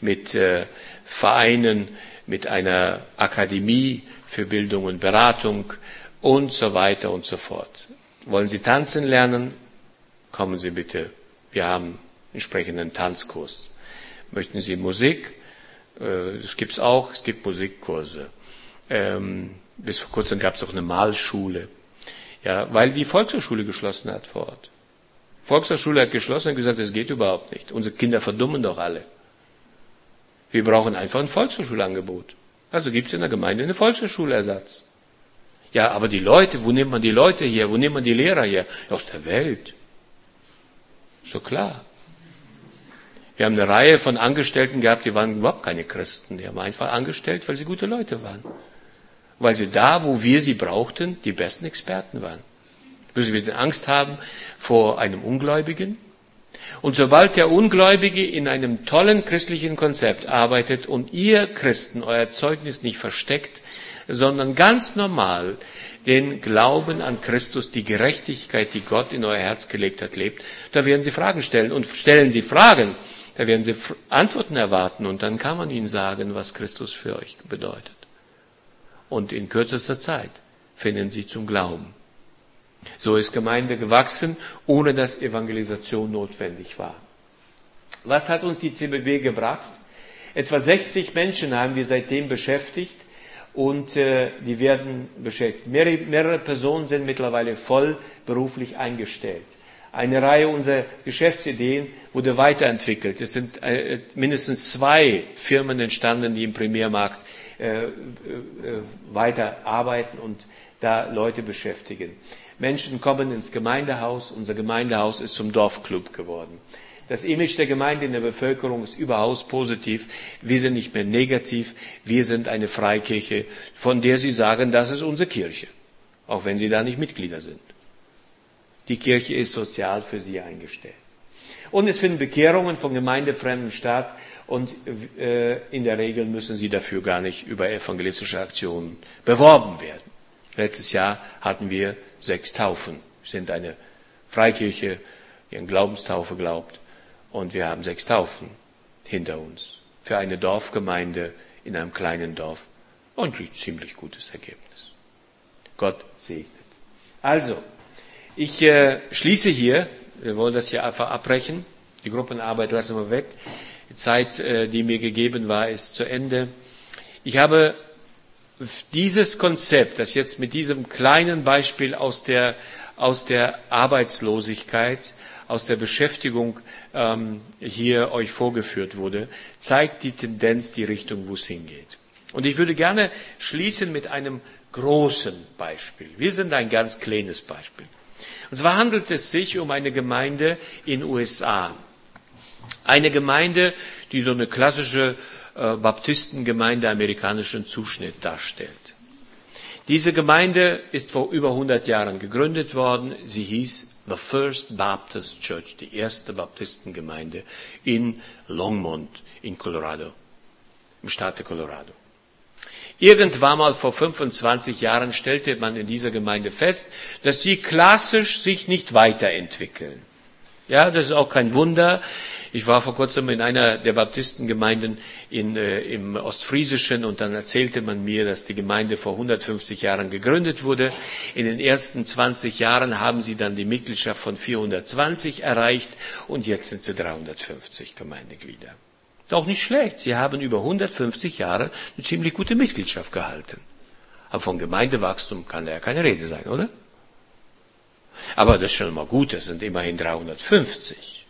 mit äh, Vereinen, mit einer Akademie, für Bildung und Beratung und so weiter und so fort. Wollen Sie tanzen lernen? Kommen Sie bitte. Wir haben entsprechenden Tanzkurs. Möchten Sie Musik? Äh, das gibt's auch. Es gibt Musikkurse. Ähm, bis vor kurzem gab es auch eine Malschule. Ja, weil die Volkshochschule geschlossen hat vor Ort. Volkshochschule hat geschlossen und gesagt, das geht überhaupt nicht. Unsere Kinder verdummen doch alle. Wir brauchen einfach ein Volkshochschulangebot. Also gibt es in der Gemeinde einen Volkshochschulersatz. Ja, aber die Leute, wo nimmt man die Leute her? Wo nimmt man die Lehrer her? Aus der Welt. So klar. Wir haben eine Reihe von Angestellten gehabt, die waren überhaupt keine Christen. Die haben einfach angestellt, weil sie gute Leute waren. Weil sie da, wo wir sie brauchten, die besten Experten waren. Müssen wir denn Angst haben vor einem Ungläubigen? Und sobald der Ungläubige in einem tollen christlichen Konzept arbeitet und ihr Christen euer Zeugnis nicht versteckt, sondern ganz normal den Glauben an Christus, die Gerechtigkeit, die Gott in euer Herz gelegt hat, lebt, da werden sie Fragen stellen. Und stellen sie Fragen, da werden sie Antworten erwarten und dann kann man ihnen sagen, was Christus für euch bedeutet. Und in kürzester Zeit finden sie zum Glauben. So ist Gemeinde gewachsen, ohne dass Evangelisation notwendig war. Was hat uns die CBB gebracht? Etwa 60 Menschen haben wir seitdem beschäftigt und äh, die werden beschäftigt. Mehrere, mehrere Personen sind mittlerweile voll beruflich eingestellt. Eine Reihe unserer Geschäftsideen wurde weiterentwickelt. Es sind äh, mindestens zwei Firmen entstanden, die im Primärmarkt äh, äh, weiter arbeiten und da Leute beschäftigen. Menschen kommen ins Gemeindehaus. Unser Gemeindehaus ist zum Dorfclub geworden. Das Image der Gemeinde in der Bevölkerung ist überaus positiv. Wir sind nicht mehr negativ. Wir sind eine Freikirche, von der Sie sagen, das ist unsere Kirche. Auch wenn Sie da nicht Mitglieder sind. Die Kirche ist sozial für Sie eingestellt. Und es finden Bekehrungen von Gemeindefremden statt. Und äh, in der Regel müssen sie dafür gar nicht über evangelistische Aktionen beworben werden. Letztes Jahr hatten wir sechs Taufen. Wir sind eine Freikirche, die an Glaubenstaufe glaubt. Und wir haben sechs Taufen hinter uns. Für eine Dorfgemeinde in einem kleinen Dorf. Und ein ziemlich gutes Ergebnis. Gott segnet. Also, ich äh, schließe hier. Wir wollen das hier einfach abbrechen. Die Gruppenarbeit lassen wir weg. Die Zeit, äh, die mir gegeben war, ist zu Ende. Ich habe dieses Konzept, das jetzt mit diesem kleinen Beispiel aus der, aus der Arbeitslosigkeit, aus der Beschäftigung ähm, hier euch vorgeführt wurde, zeigt die Tendenz, die Richtung, wo es hingeht. Und ich würde gerne schließen mit einem großen Beispiel. Wir sind ein ganz kleines Beispiel. Und zwar handelt es sich um eine Gemeinde in USA. Eine Gemeinde, die so eine klassische Baptistengemeinde amerikanischen Zuschnitt darstellt. Diese Gemeinde ist vor über 100 Jahren gegründet worden. Sie hieß The First Baptist Church, die erste Baptistengemeinde in Longmont in Colorado, im Staate Colorado. Irgendwann mal vor 25 Jahren stellte man in dieser Gemeinde fest, dass sie klassisch sich nicht weiterentwickeln. Ja, das ist auch kein Wunder. Ich war vor kurzem in einer der Baptistengemeinden in, äh, im Ostfriesischen und dann erzählte man mir, dass die Gemeinde vor 150 Jahren gegründet wurde. In den ersten 20 Jahren haben sie dann die Mitgliedschaft von 420 erreicht und jetzt sind sie 350 Gemeindeglieder. Doch nicht schlecht. Sie haben über 150 Jahre eine ziemlich gute Mitgliedschaft gehalten. Aber von Gemeindewachstum kann da ja keine Rede sein, oder? Aber das ist schon mal gut, das sind immerhin 350.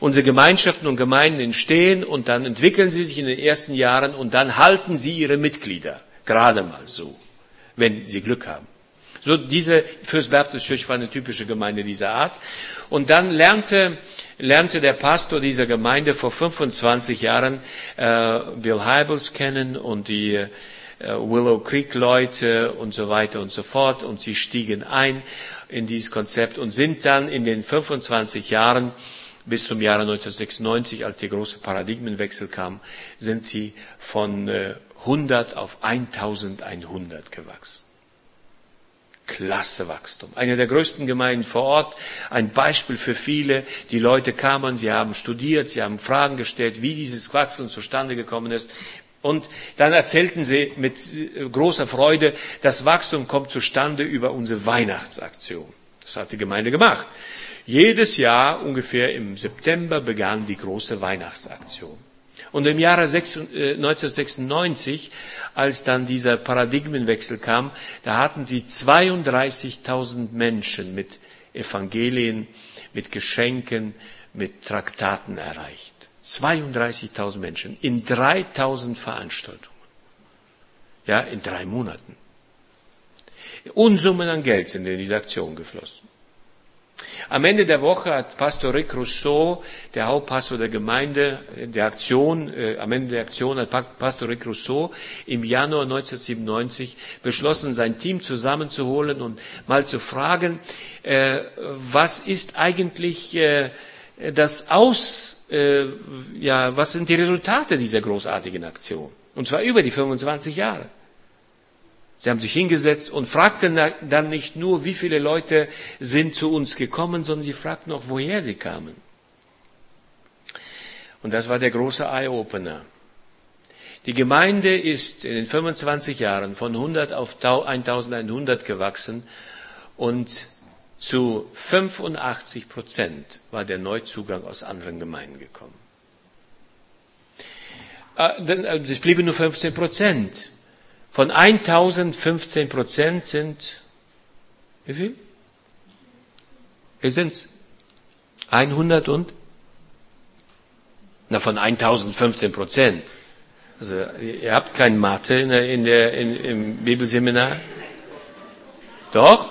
Unsere Gemeinschaften und Gemeinden entstehen und dann entwickeln sie sich in den ersten Jahren und dann halten sie ihre Mitglieder. Gerade mal so. Wenn sie Glück haben. So, diese First Baptist Church war eine typische Gemeinde dieser Art. Und dann lernte, lernte der Pastor dieser Gemeinde vor 25 Jahren äh, Bill Hybels kennen und die äh, Willow Creek Leute und so weiter und so fort. Und sie stiegen ein in dieses Konzept und sind dann in den 25 Jahren bis zum Jahre 1996, als der große Paradigmenwechsel kam, sind sie von 100 äh, auf 1100 gewachsen. Klasse Wachstum. Eine der größten Gemeinden vor Ort, ein Beispiel für viele. Die Leute kamen, sie haben studiert, sie haben Fragen gestellt, wie dieses Wachstum zustande gekommen ist. Und dann erzählten sie mit äh, großer Freude, das Wachstum kommt zustande über unsere Weihnachtsaktion. Das hat die Gemeinde gemacht. Jedes Jahr ungefähr im September begann die große Weihnachtsaktion. Und im Jahre 1996, äh, als dann dieser Paradigmenwechsel kam, da hatten sie 32.000 Menschen mit Evangelien, mit Geschenken, mit Traktaten erreicht. 32.000 Menschen in 3.000 Veranstaltungen. Ja, in drei Monaten. Unsummen an Geld sind in diese Aktion geflossen. Am Ende der Woche hat Pastor Rick Rousseau, der Hauptpastor der Gemeinde, der Aktion, äh, am Ende der Aktion hat Pastor Rick Rousseau im Januar 1997 beschlossen, sein Team zusammenzuholen und mal zu fragen, äh, was ist eigentlich äh, das Aus, äh, ja, was sind die Resultate dieser großartigen Aktion? Und zwar über die 25 Jahre. Sie haben sich hingesetzt und fragten dann nicht nur, wie viele Leute sind zu uns gekommen, sondern sie fragten auch, woher sie kamen. Und das war der große Eye-Opener. Die Gemeinde ist in den 25 Jahren von 100 auf 1100 gewachsen und zu 85 Prozent war der Neuzugang aus anderen Gemeinden gekommen. Äh, es blieben nur 15 Prozent. Von 1015 Prozent sind, wie viel? Wie sind's? 100 und? Na, von 1015 Prozent. Also, ihr habt kein Mathe in der, in der, in, im Bibelseminar? Doch?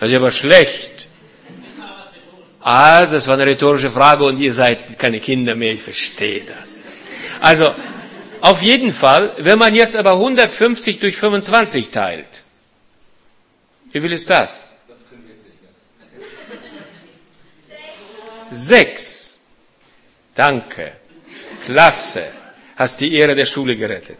Das ist aber schlecht. Also, das war eine rhetorische Frage und ihr seid keine Kinder mehr, ich verstehe das. Also, auf jeden Fall, wenn man jetzt aber 150 durch 25 teilt, wie viel ist das? Sechs. Danke. Klasse. Hast die Ehre der Schule gerettet.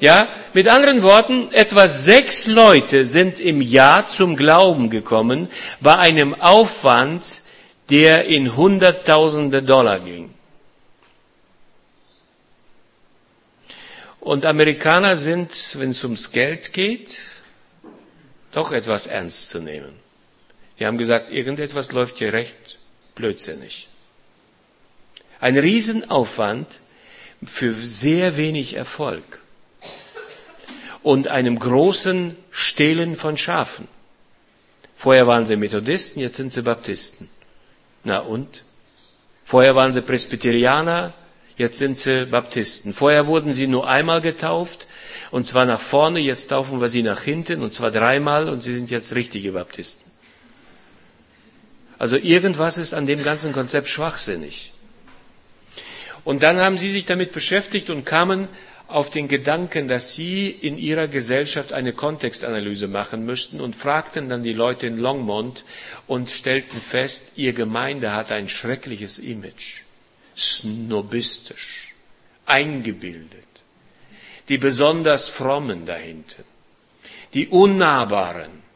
Ja, mit anderen Worten, etwa sechs Leute sind im Jahr zum Glauben gekommen bei einem Aufwand, der in Hunderttausende Dollar ging. Und Amerikaner sind, wenn es ums Geld geht, doch etwas ernst zu nehmen. Die haben gesagt, irgendetwas läuft hier recht blödsinnig. Ein Riesenaufwand für sehr wenig Erfolg und einem großen Stehlen von Schafen. Vorher waren sie Methodisten, jetzt sind sie Baptisten. Na und? Vorher waren sie Presbyterianer, jetzt sind sie Baptisten. Vorher wurden sie nur einmal getauft, und zwar nach vorne, jetzt taufen wir sie nach hinten, und zwar dreimal, und sie sind jetzt richtige Baptisten. Also irgendwas ist an dem ganzen Konzept schwachsinnig. Und dann haben sie sich damit beschäftigt und kamen auf den Gedanken, dass sie in ihrer Gesellschaft eine Kontextanalyse machen müssten und fragten dann die Leute in Longmont und stellten fest, ihr Gemeinde hat ein schreckliches Image, snobistisch, eingebildet, die besonders frommen dahinten, die unnahbaren,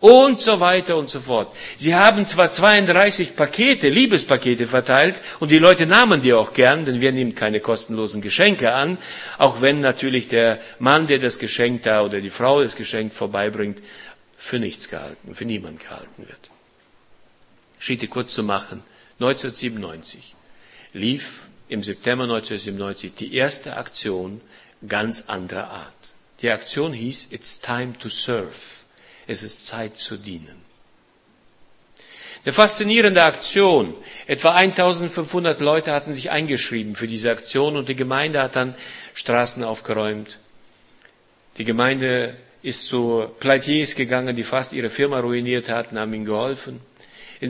und so weiter und so fort. Sie haben zwar 32 Pakete, Liebespakete verteilt und die Leute nahmen die auch gern, denn wir nehmen keine kostenlosen Geschenke an, auch wenn natürlich der Mann, der das Geschenk da oder die Frau das Geschenk vorbeibringt, für nichts gehalten, für niemand gehalten wird. Schiete kurz zu machen. 1997 lief im September 1997 die erste Aktion ganz anderer Art. Die Aktion hieß It's Time to Serve. Es ist Zeit zu dienen. Eine faszinierende Aktion. Etwa 1500 Leute hatten sich eingeschrieben für diese Aktion und die Gemeinde hat dann Straßen aufgeräumt. Die Gemeinde ist zu Pleitiers gegangen, die fast ihre Firma ruiniert hatten, haben ihnen geholfen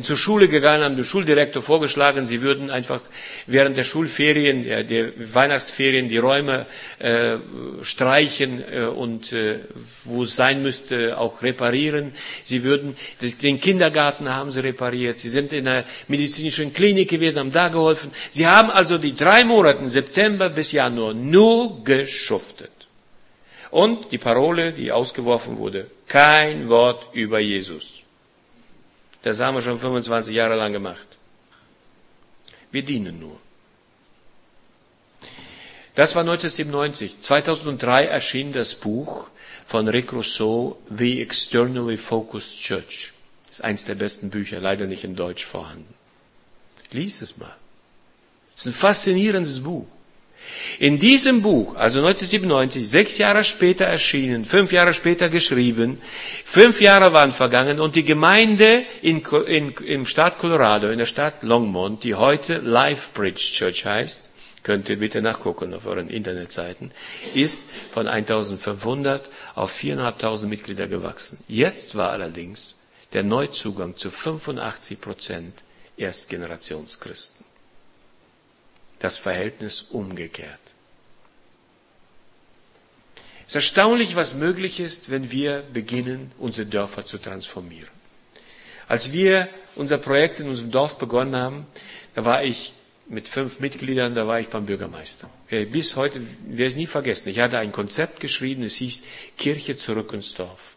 zur Schule gegangen, haben dem Schuldirektor vorgeschlagen, sie würden einfach während der Schulferien, der, der Weihnachtsferien die Räume äh, streichen äh, und äh, wo es sein müsste auch reparieren. Sie würden den Kindergarten haben sie repariert. Sie sind in einer medizinischen Klinik gewesen, haben da geholfen. Sie haben also die drei Monate September bis Januar nur geschuftet. Und die Parole, die ausgeworfen wurde, kein Wort über Jesus. Das haben wir schon 25 Jahre lang gemacht. Wir dienen nur. Das war 1997. 2003 erschien das Buch von Rick Rousseau, The Externally Focused Church. Das ist eines der besten Bücher, leider nicht in Deutsch vorhanden. Lies es mal. Es ist ein faszinierendes Buch. In diesem Buch, also 1997, sechs Jahre später erschienen, fünf Jahre später geschrieben, fünf Jahre waren vergangen und die Gemeinde in, in, im Staat Colorado, in der Stadt Longmont, die heute Lifebridge Church heißt, könnt ihr bitte nachgucken auf euren Internetseiten, ist von 1500 auf 4.500 Mitglieder gewachsen. Jetzt war allerdings der Neuzugang zu 85 Prozent Erstgenerationschristen das Verhältnis umgekehrt. Es ist erstaunlich, was möglich ist, wenn wir beginnen, unsere Dörfer zu transformieren. Als wir unser Projekt in unserem Dorf begonnen haben, da war ich mit fünf Mitgliedern, da war ich beim Bürgermeister. Bis heute werde ich nie vergessen. Ich hatte ein Konzept geschrieben, es hieß Kirche zurück ins Dorf.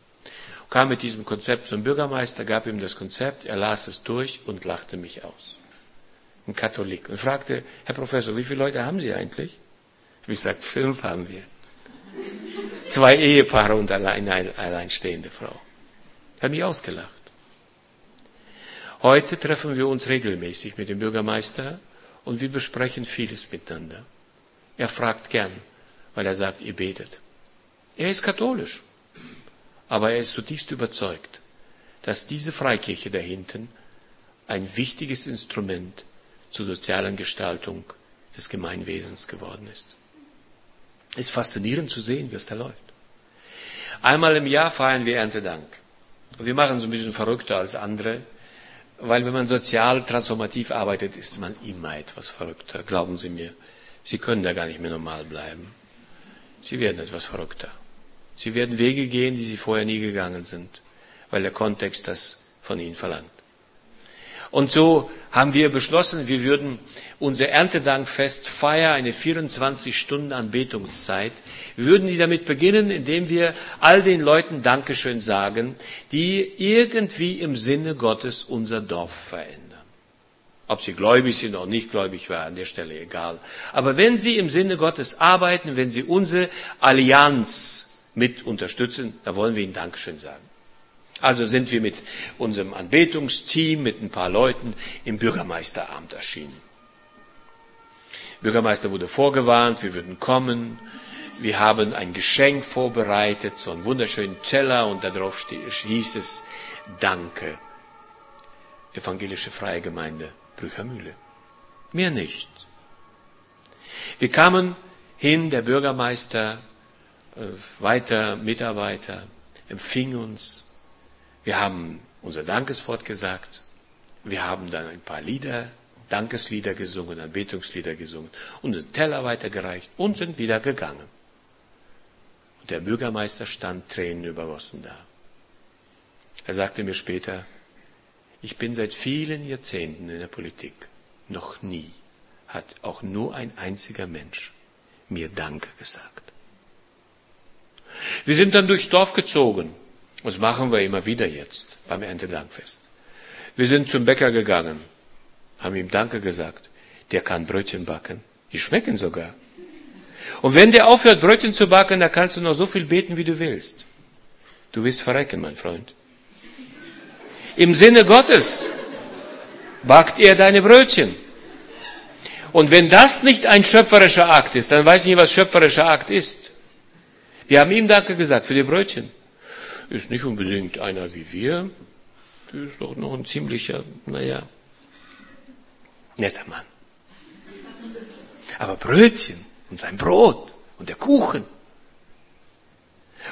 Kam mit diesem Konzept zum Bürgermeister, gab ihm das Konzept, er las es durch und lachte mich aus ein Katholik, und fragte, Herr Professor, wie viele Leute haben Sie eigentlich? Ich gesagt, fünf haben wir. Zwei Ehepaare und eine alleinstehende Frau. Hat mich ausgelacht. Heute treffen wir uns regelmäßig mit dem Bürgermeister und wir besprechen vieles miteinander. Er fragt gern, weil er sagt, ihr betet. Er ist katholisch, aber er ist zutiefst überzeugt, dass diese Freikirche da hinten ein wichtiges Instrument zur sozialen Gestaltung des Gemeinwesens geworden ist. Es ist faszinierend zu sehen, wie es da läuft. Einmal im Jahr feiern wir Erntedank. Wir machen so ein bisschen verrückter als andere, weil wenn man sozial transformativ arbeitet, ist man immer etwas verrückter, glauben Sie mir. Sie können da gar nicht mehr normal bleiben. Sie werden etwas verrückter. Sie werden Wege gehen, die Sie vorher nie gegangen sind, weil der Kontext das von Ihnen verlangt. Und so haben wir beschlossen, wir würden unser Erntedankfest feiern, eine 24 Stunden Anbetungszeit. Wir würden die damit beginnen, indem wir all den Leuten Dankeschön sagen, die irgendwie im Sinne Gottes unser Dorf verändern. Ob sie gläubig sind oder nicht gläubig, war an der Stelle egal. Aber wenn sie im Sinne Gottes arbeiten, wenn sie unsere Allianz mit unterstützen, da wollen wir ihnen Dankeschön sagen. Also sind wir mit unserem Anbetungsteam, mit ein paar Leuten im Bürgermeisteramt erschienen. Bürgermeister wurde vorgewarnt, wir würden kommen. Wir haben ein Geschenk vorbereitet, so einen wunderschönen Teller und darauf hieß es Danke. Evangelische Freie Gemeinde Brüchermühle. Mehr nicht. Wir kamen hin, der Bürgermeister, äh, weiter Mitarbeiter, empfing uns, wir haben unser Dankeswort gesagt. Wir haben dann ein paar Lieder, Dankeslieder gesungen, Anbetungslieder gesungen, unseren Teller weitergereicht und sind wieder gegangen. Und der Bürgermeister stand Tränen übergossen da. Er sagte mir später, ich bin seit vielen Jahrzehnten in der Politik. Noch nie hat auch nur ein einziger Mensch mir Danke gesagt. Wir sind dann durchs Dorf gezogen. Das machen wir immer wieder jetzt beim Erntedankfest. Wir sind zum Bäcker gegangen, haben ihm Danke gesagt. Der kann Brötchen backen. Die schmecken sogar. Und wenn der aufhört, Brötchen zu backen, dann kannst du noch so viel beten, wie du willst. Du wirst verrecken, mein Freund. Im Sinne Gottes backt er deine Brötchen. Und wenn das nicht ein schöpferischer Akt ist, dann weiß ich nicht, was schöpferischer Akt ist. Wir haben ihm Danke gesagt für die Brötchen. Ist nicht unbedingt einer wie wir. Ist doch noch ein ziemlicher, naja, netter Mann. Aber Brötchen und sein Brot und der Kuchen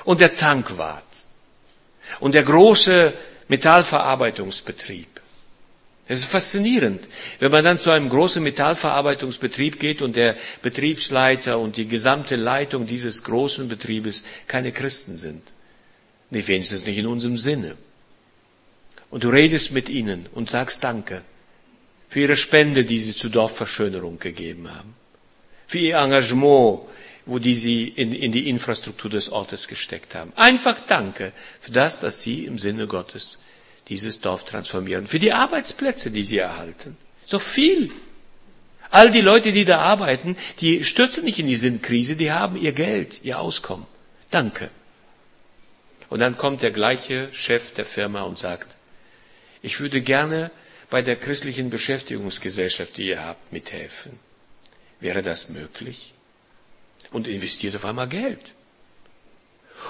und der Tankwart und der große Metallverarbeitungsbetrieb. Es ist faszinierend, wenn man dann zu einem großen Metallverarbeitungsbetrieb geht und der Betriebsleiter und die gesamte Leitung dieses großen Betriebes keine Christen sind. Nicht wenigstens nicht in unserem Sinne. Und du redest mit ihnen und sagst Danke für ihre Spende, die sie zur Dorfverschönerung gegeben haben, für ihr Engagement, wo die sie in, in die Infrastruktur des Ortes gesteckt haben. Einfach Danke für das, dass sie im Sinne Gottes dieses Dorf transformieren, für die Arbeitsplätze, die sie erhalten. So viel. All die Leute, die da arbeiten, die stürzen nicht in die Sinnkrise, die haben ihr Geld, ihr Auskommen. Danke. Und dann kommt der gleiche Chef der Firma und sagt, ich würde gerne bei der christlichen Beschäftigungsgesellschaft, die ihr habt, mithelfen. Wäre das möglich? Und investiert auf einmal Geld.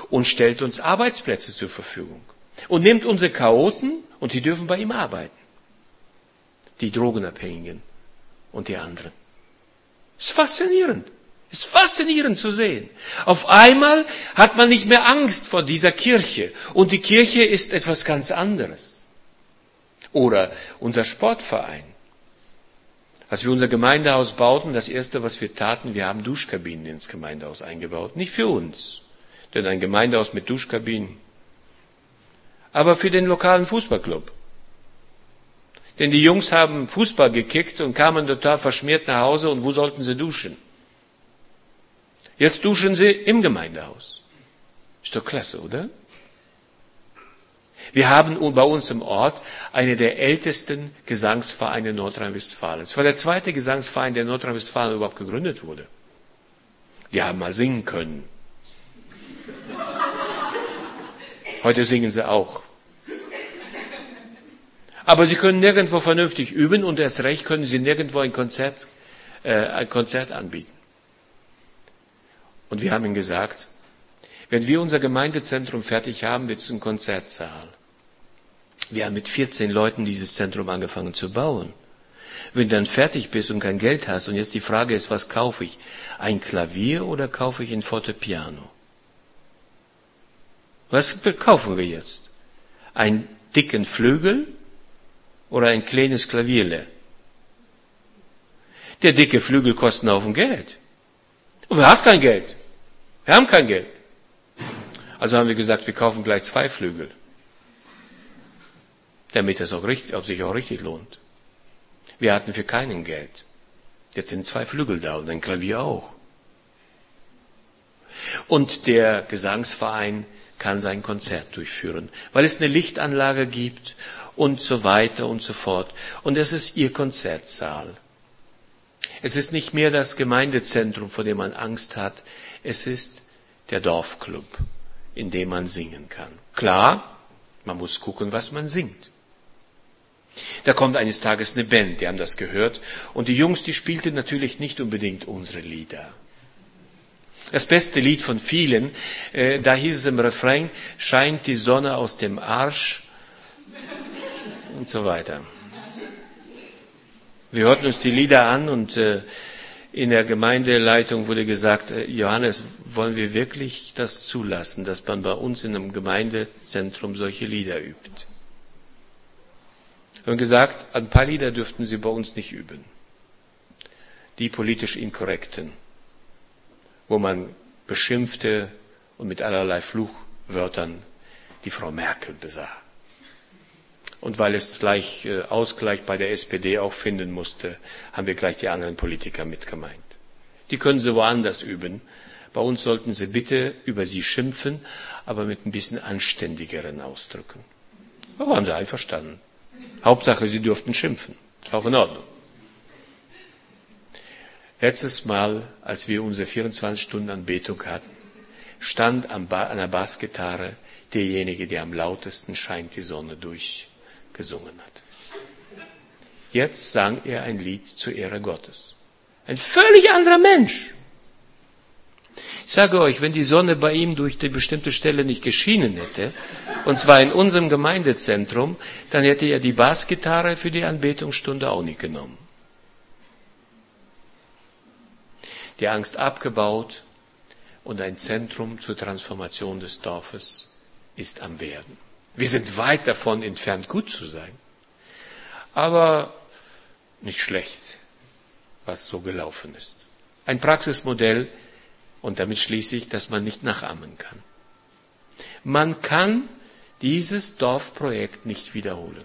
Und stellt uns Arbeitsplätze zur Verfügung. Und nimmt unsere Chaoten und die dürfen bei ihm arbeiten. Die Drogenabhängigen und die anderen. Es ist faszinierend. Es ist faszinierend zu sehen. Auf einmal hat man nicht mehr Angst vor dieser Kirche. Und die Kirche ist etwas ganz anderes. Oder unser Sportverein. Als wir unser Gemeindehaus bauten, das erste, was wir taten, wir haben Duschkabinen ins Gemeindehaus eingebaut. Nicht für uns, denn ein Gemeindehaus mit Duschkabinen, aber für den lokalen Fußballclub. Denn die Jungs haben Fußball gekickt und kamen total verschmiert nach Hause und wo sollten sie duschen? Jetzt duschen sie im Gemeindehaus. Ist doch klasse, oder? Wir haben bei uns im Ort eine der ältesten Gesangsvereine Nordrhein-Westfalens. Es war der zweite Gesangsverein, der in Nordrhein-Westfalen überhaupt gegründet wurde. Die haben mal singen können. Heute singen sie auch. Aber sie können nirgendwo vernünftig üben und erst recht können sie nirgendwo ein Konzert, äh, ein Konzert anbieten. Und wir haben ihnen gesagt, wenn wir unser Gemeindezentrum fertig haben, wird es ein Konzertsaal. Wir haben mit 14 Leuten dieses Zentrum angefangen zu bauen. Wenn du dann fertig bist und kein Geld hast und jetzt die Frage ist, was kaufe ich? Ein Klavier oder kaufe ich ein Fortepiano? Was kaufen wir jetzt? Einen dicken Flügel oder ein kleines Klavierle? Der dicke Flügel kostet einen Haufen Geld. Und wer hat kein Geld? Wir haben kein Geld. Also haben wir gesagt, wir kaufen gleich zwei Flügel damit es auch richtig, ob sich auch richtig lohnt. Wir hatten für keinen Geld. Jetzt sind zwei Flügel da und ein Klavier auch. Und der Gesangsverein kann sein Konzert durchführen, weil es eine Lichtanlage gibt und so weiter und so fort. Und es ist ihr Konzertsaal. Es ist nicht mehr das Gemeindezentrum, vor dem man Angst hat. Es ist der Dorfclub, in dem man singen kann. Klar, man muss gucken, was man singt. Da kommt eines Tages eine Band, die haben das gehört. Und die Jungs, die spielten natürlich nicht unbedingt unsere Lieder. Das beste Lied von vielen, äh, da hieß es im Refrain, scheint die Sonne aus dem Arsch und so weiter. Wir hörten uns die Lieder an und äh, in der Gemeindeleitung wurde gesagt, äh, Johannes, wollen wir wirklich das zulassen, dass man bei uns in einem Gemeindezentrum solche Lieder übt? Haben gesagt, ein paar Lieder dürften Sie bei uns nicht üben. Die politisch inkorrekten, wo man beschimpfte und mit allerlei Fluchwörtern die Frau Merkel besah. Und weil es gleich äh, Ausgleich bei der SPD auch finden musste, haben wir gleich die anderen Politiker mit gemeint. Die können sie woanders üben. Bei uns sollten sie bitte über sie schimpfen, aber mit ein bisschen anständigeren Ausdrücken. Da waren sie einverstanden. Hauptsache, sie durften schimpfen. Ist auch in Ordnung. Letztes Mal, als wir unsere 24 Stunden Anbetung hatten, stand an der Bassgitarre derjenige, der am lautesten scheint die Sonne durchgesungen hat. Jetzt sang er ein Lied zur Ehre Gottes. Ein völlig anderer Mensch. Ich sage euch, wenn die Sonne bei ihm durch die bestimmte Stelle nicht geschienen hätte, und zwar in unserem Gemeindezentrum, dann hätte er die Bassgitarre für die Anbetungsstunde auch nicht genommen. Die Angst abgebaut und ein Zentrum zur Transformation des Dorfes ist am Werden. Wir sind weit davon entfernt, gut zu sein, aber nicht schlecht, was so gelaufen ist. Ein Praxismodell, und damit schließe ich, dass man nicht nachahmen kann. Man kann dieses Dorfprojekt nicht wiederholen,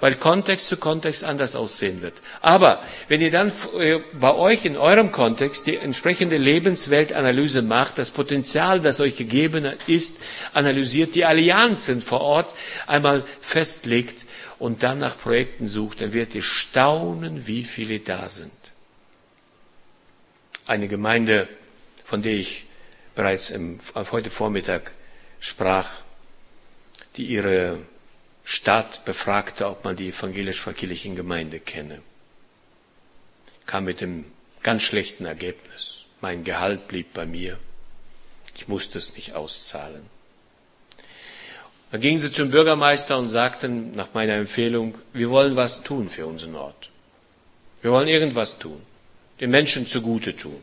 weil Kontext zu Kontext anders aussehen wird. Aber wenn ihr dann äh, bei euch in eurem Kontext die entsprechende Lebensweltanalyse macht, das Potenzial, das euch gegeben ist, analysiert, die Allianzen vor Ort einmal festlegt und dann nach Projekten sucht, dann werdet ihr staunen, wie viele da sind. Eine Gemeinde von der ich bereits im, heute Vormittag sprach, die ihre Stadt befragte, ob man die evangelisch-verkirchlichen Gemeinde kenne. Kam mit dem ganz schlechten Ergebnis. Mein Gehalt blieb bei mir. Ich musste es nicht auszahlen. Dann gingen sie zum Bürgermeister und sagten nach meiner Empfehlung, wir wollen was tun für unseren Ort. Wir wollen irgendwas tun, den Menschen zugute tun.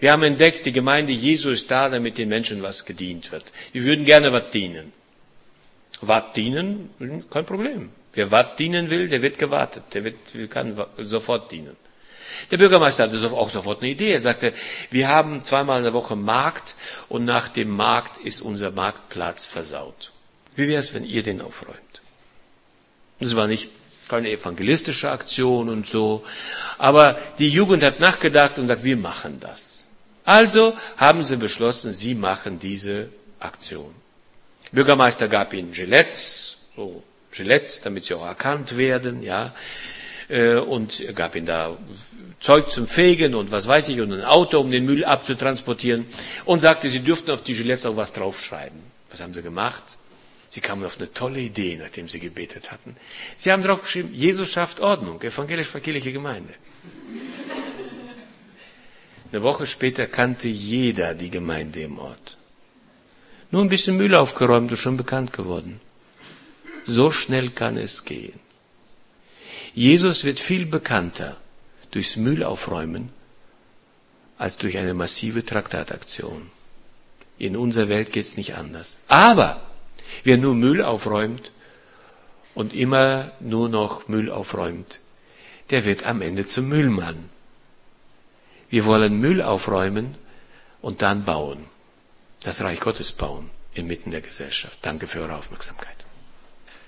Wir haben entdeckt, die Gemeinde Jesu ist da, damit den Menschen was gedient wird. Wir würden gerne was dienen. Was dienen? Kein Problem. Wer was dienen will, der wird gewartet. Der wird, kann sofort dienen. Der Bürgermeister hatte auch sofort eine Idee. Er sagte, wir haben zweimal in der Woche Markt und nach dem Markt ist unser Marktplatz versaut. Wie wäre es, wenn ihr den aufräumt? Das war nicht keine evangelistische Aktion und so, aber die Jugend hat nachgedacht und sagt, wir machen das. Also haben sie beschlossen, sie machen diese Aktion. Bürgermeister gab ihnen Gillettes, so Gillettes, damit sie auch erkannt werden, ja, äh, und gab ihnen da Zeug zum Fegen und was weiß ich und ein Auto, um den Müll abzutransportieren und sagte, sie dürften auf die Gillettes auch was draufschreiben. Was haben sie gemacht? Sie kamen auf eine tolle Idee, nachdem sie gebetet hatten. Sie haben draufgeschrieben, Jesus schafft Ordnung, evangelisch-verkehrliche Gemeinde. Eine Woche später kannte jeder die Gemeinde im Ort. Nur ein bisschen Müll aufgeräumt und schon bekannt geworden. So schnell kann es gehen. Jesus wird viel bekannter durchs Müll aufräumen als durch eine massive Traktataktion. In unserer Welt geht es nicht anders. Aber wer nur Müll aufräumt und immer nur noch Müll aufräumt, der wird am Ende zum Müllmann. Wir wollen Müll aufräumen und dann bauen. Das Reich Gottes bauen inmitten der Gesellschaft. Danke für eure Aufmerksamkeit.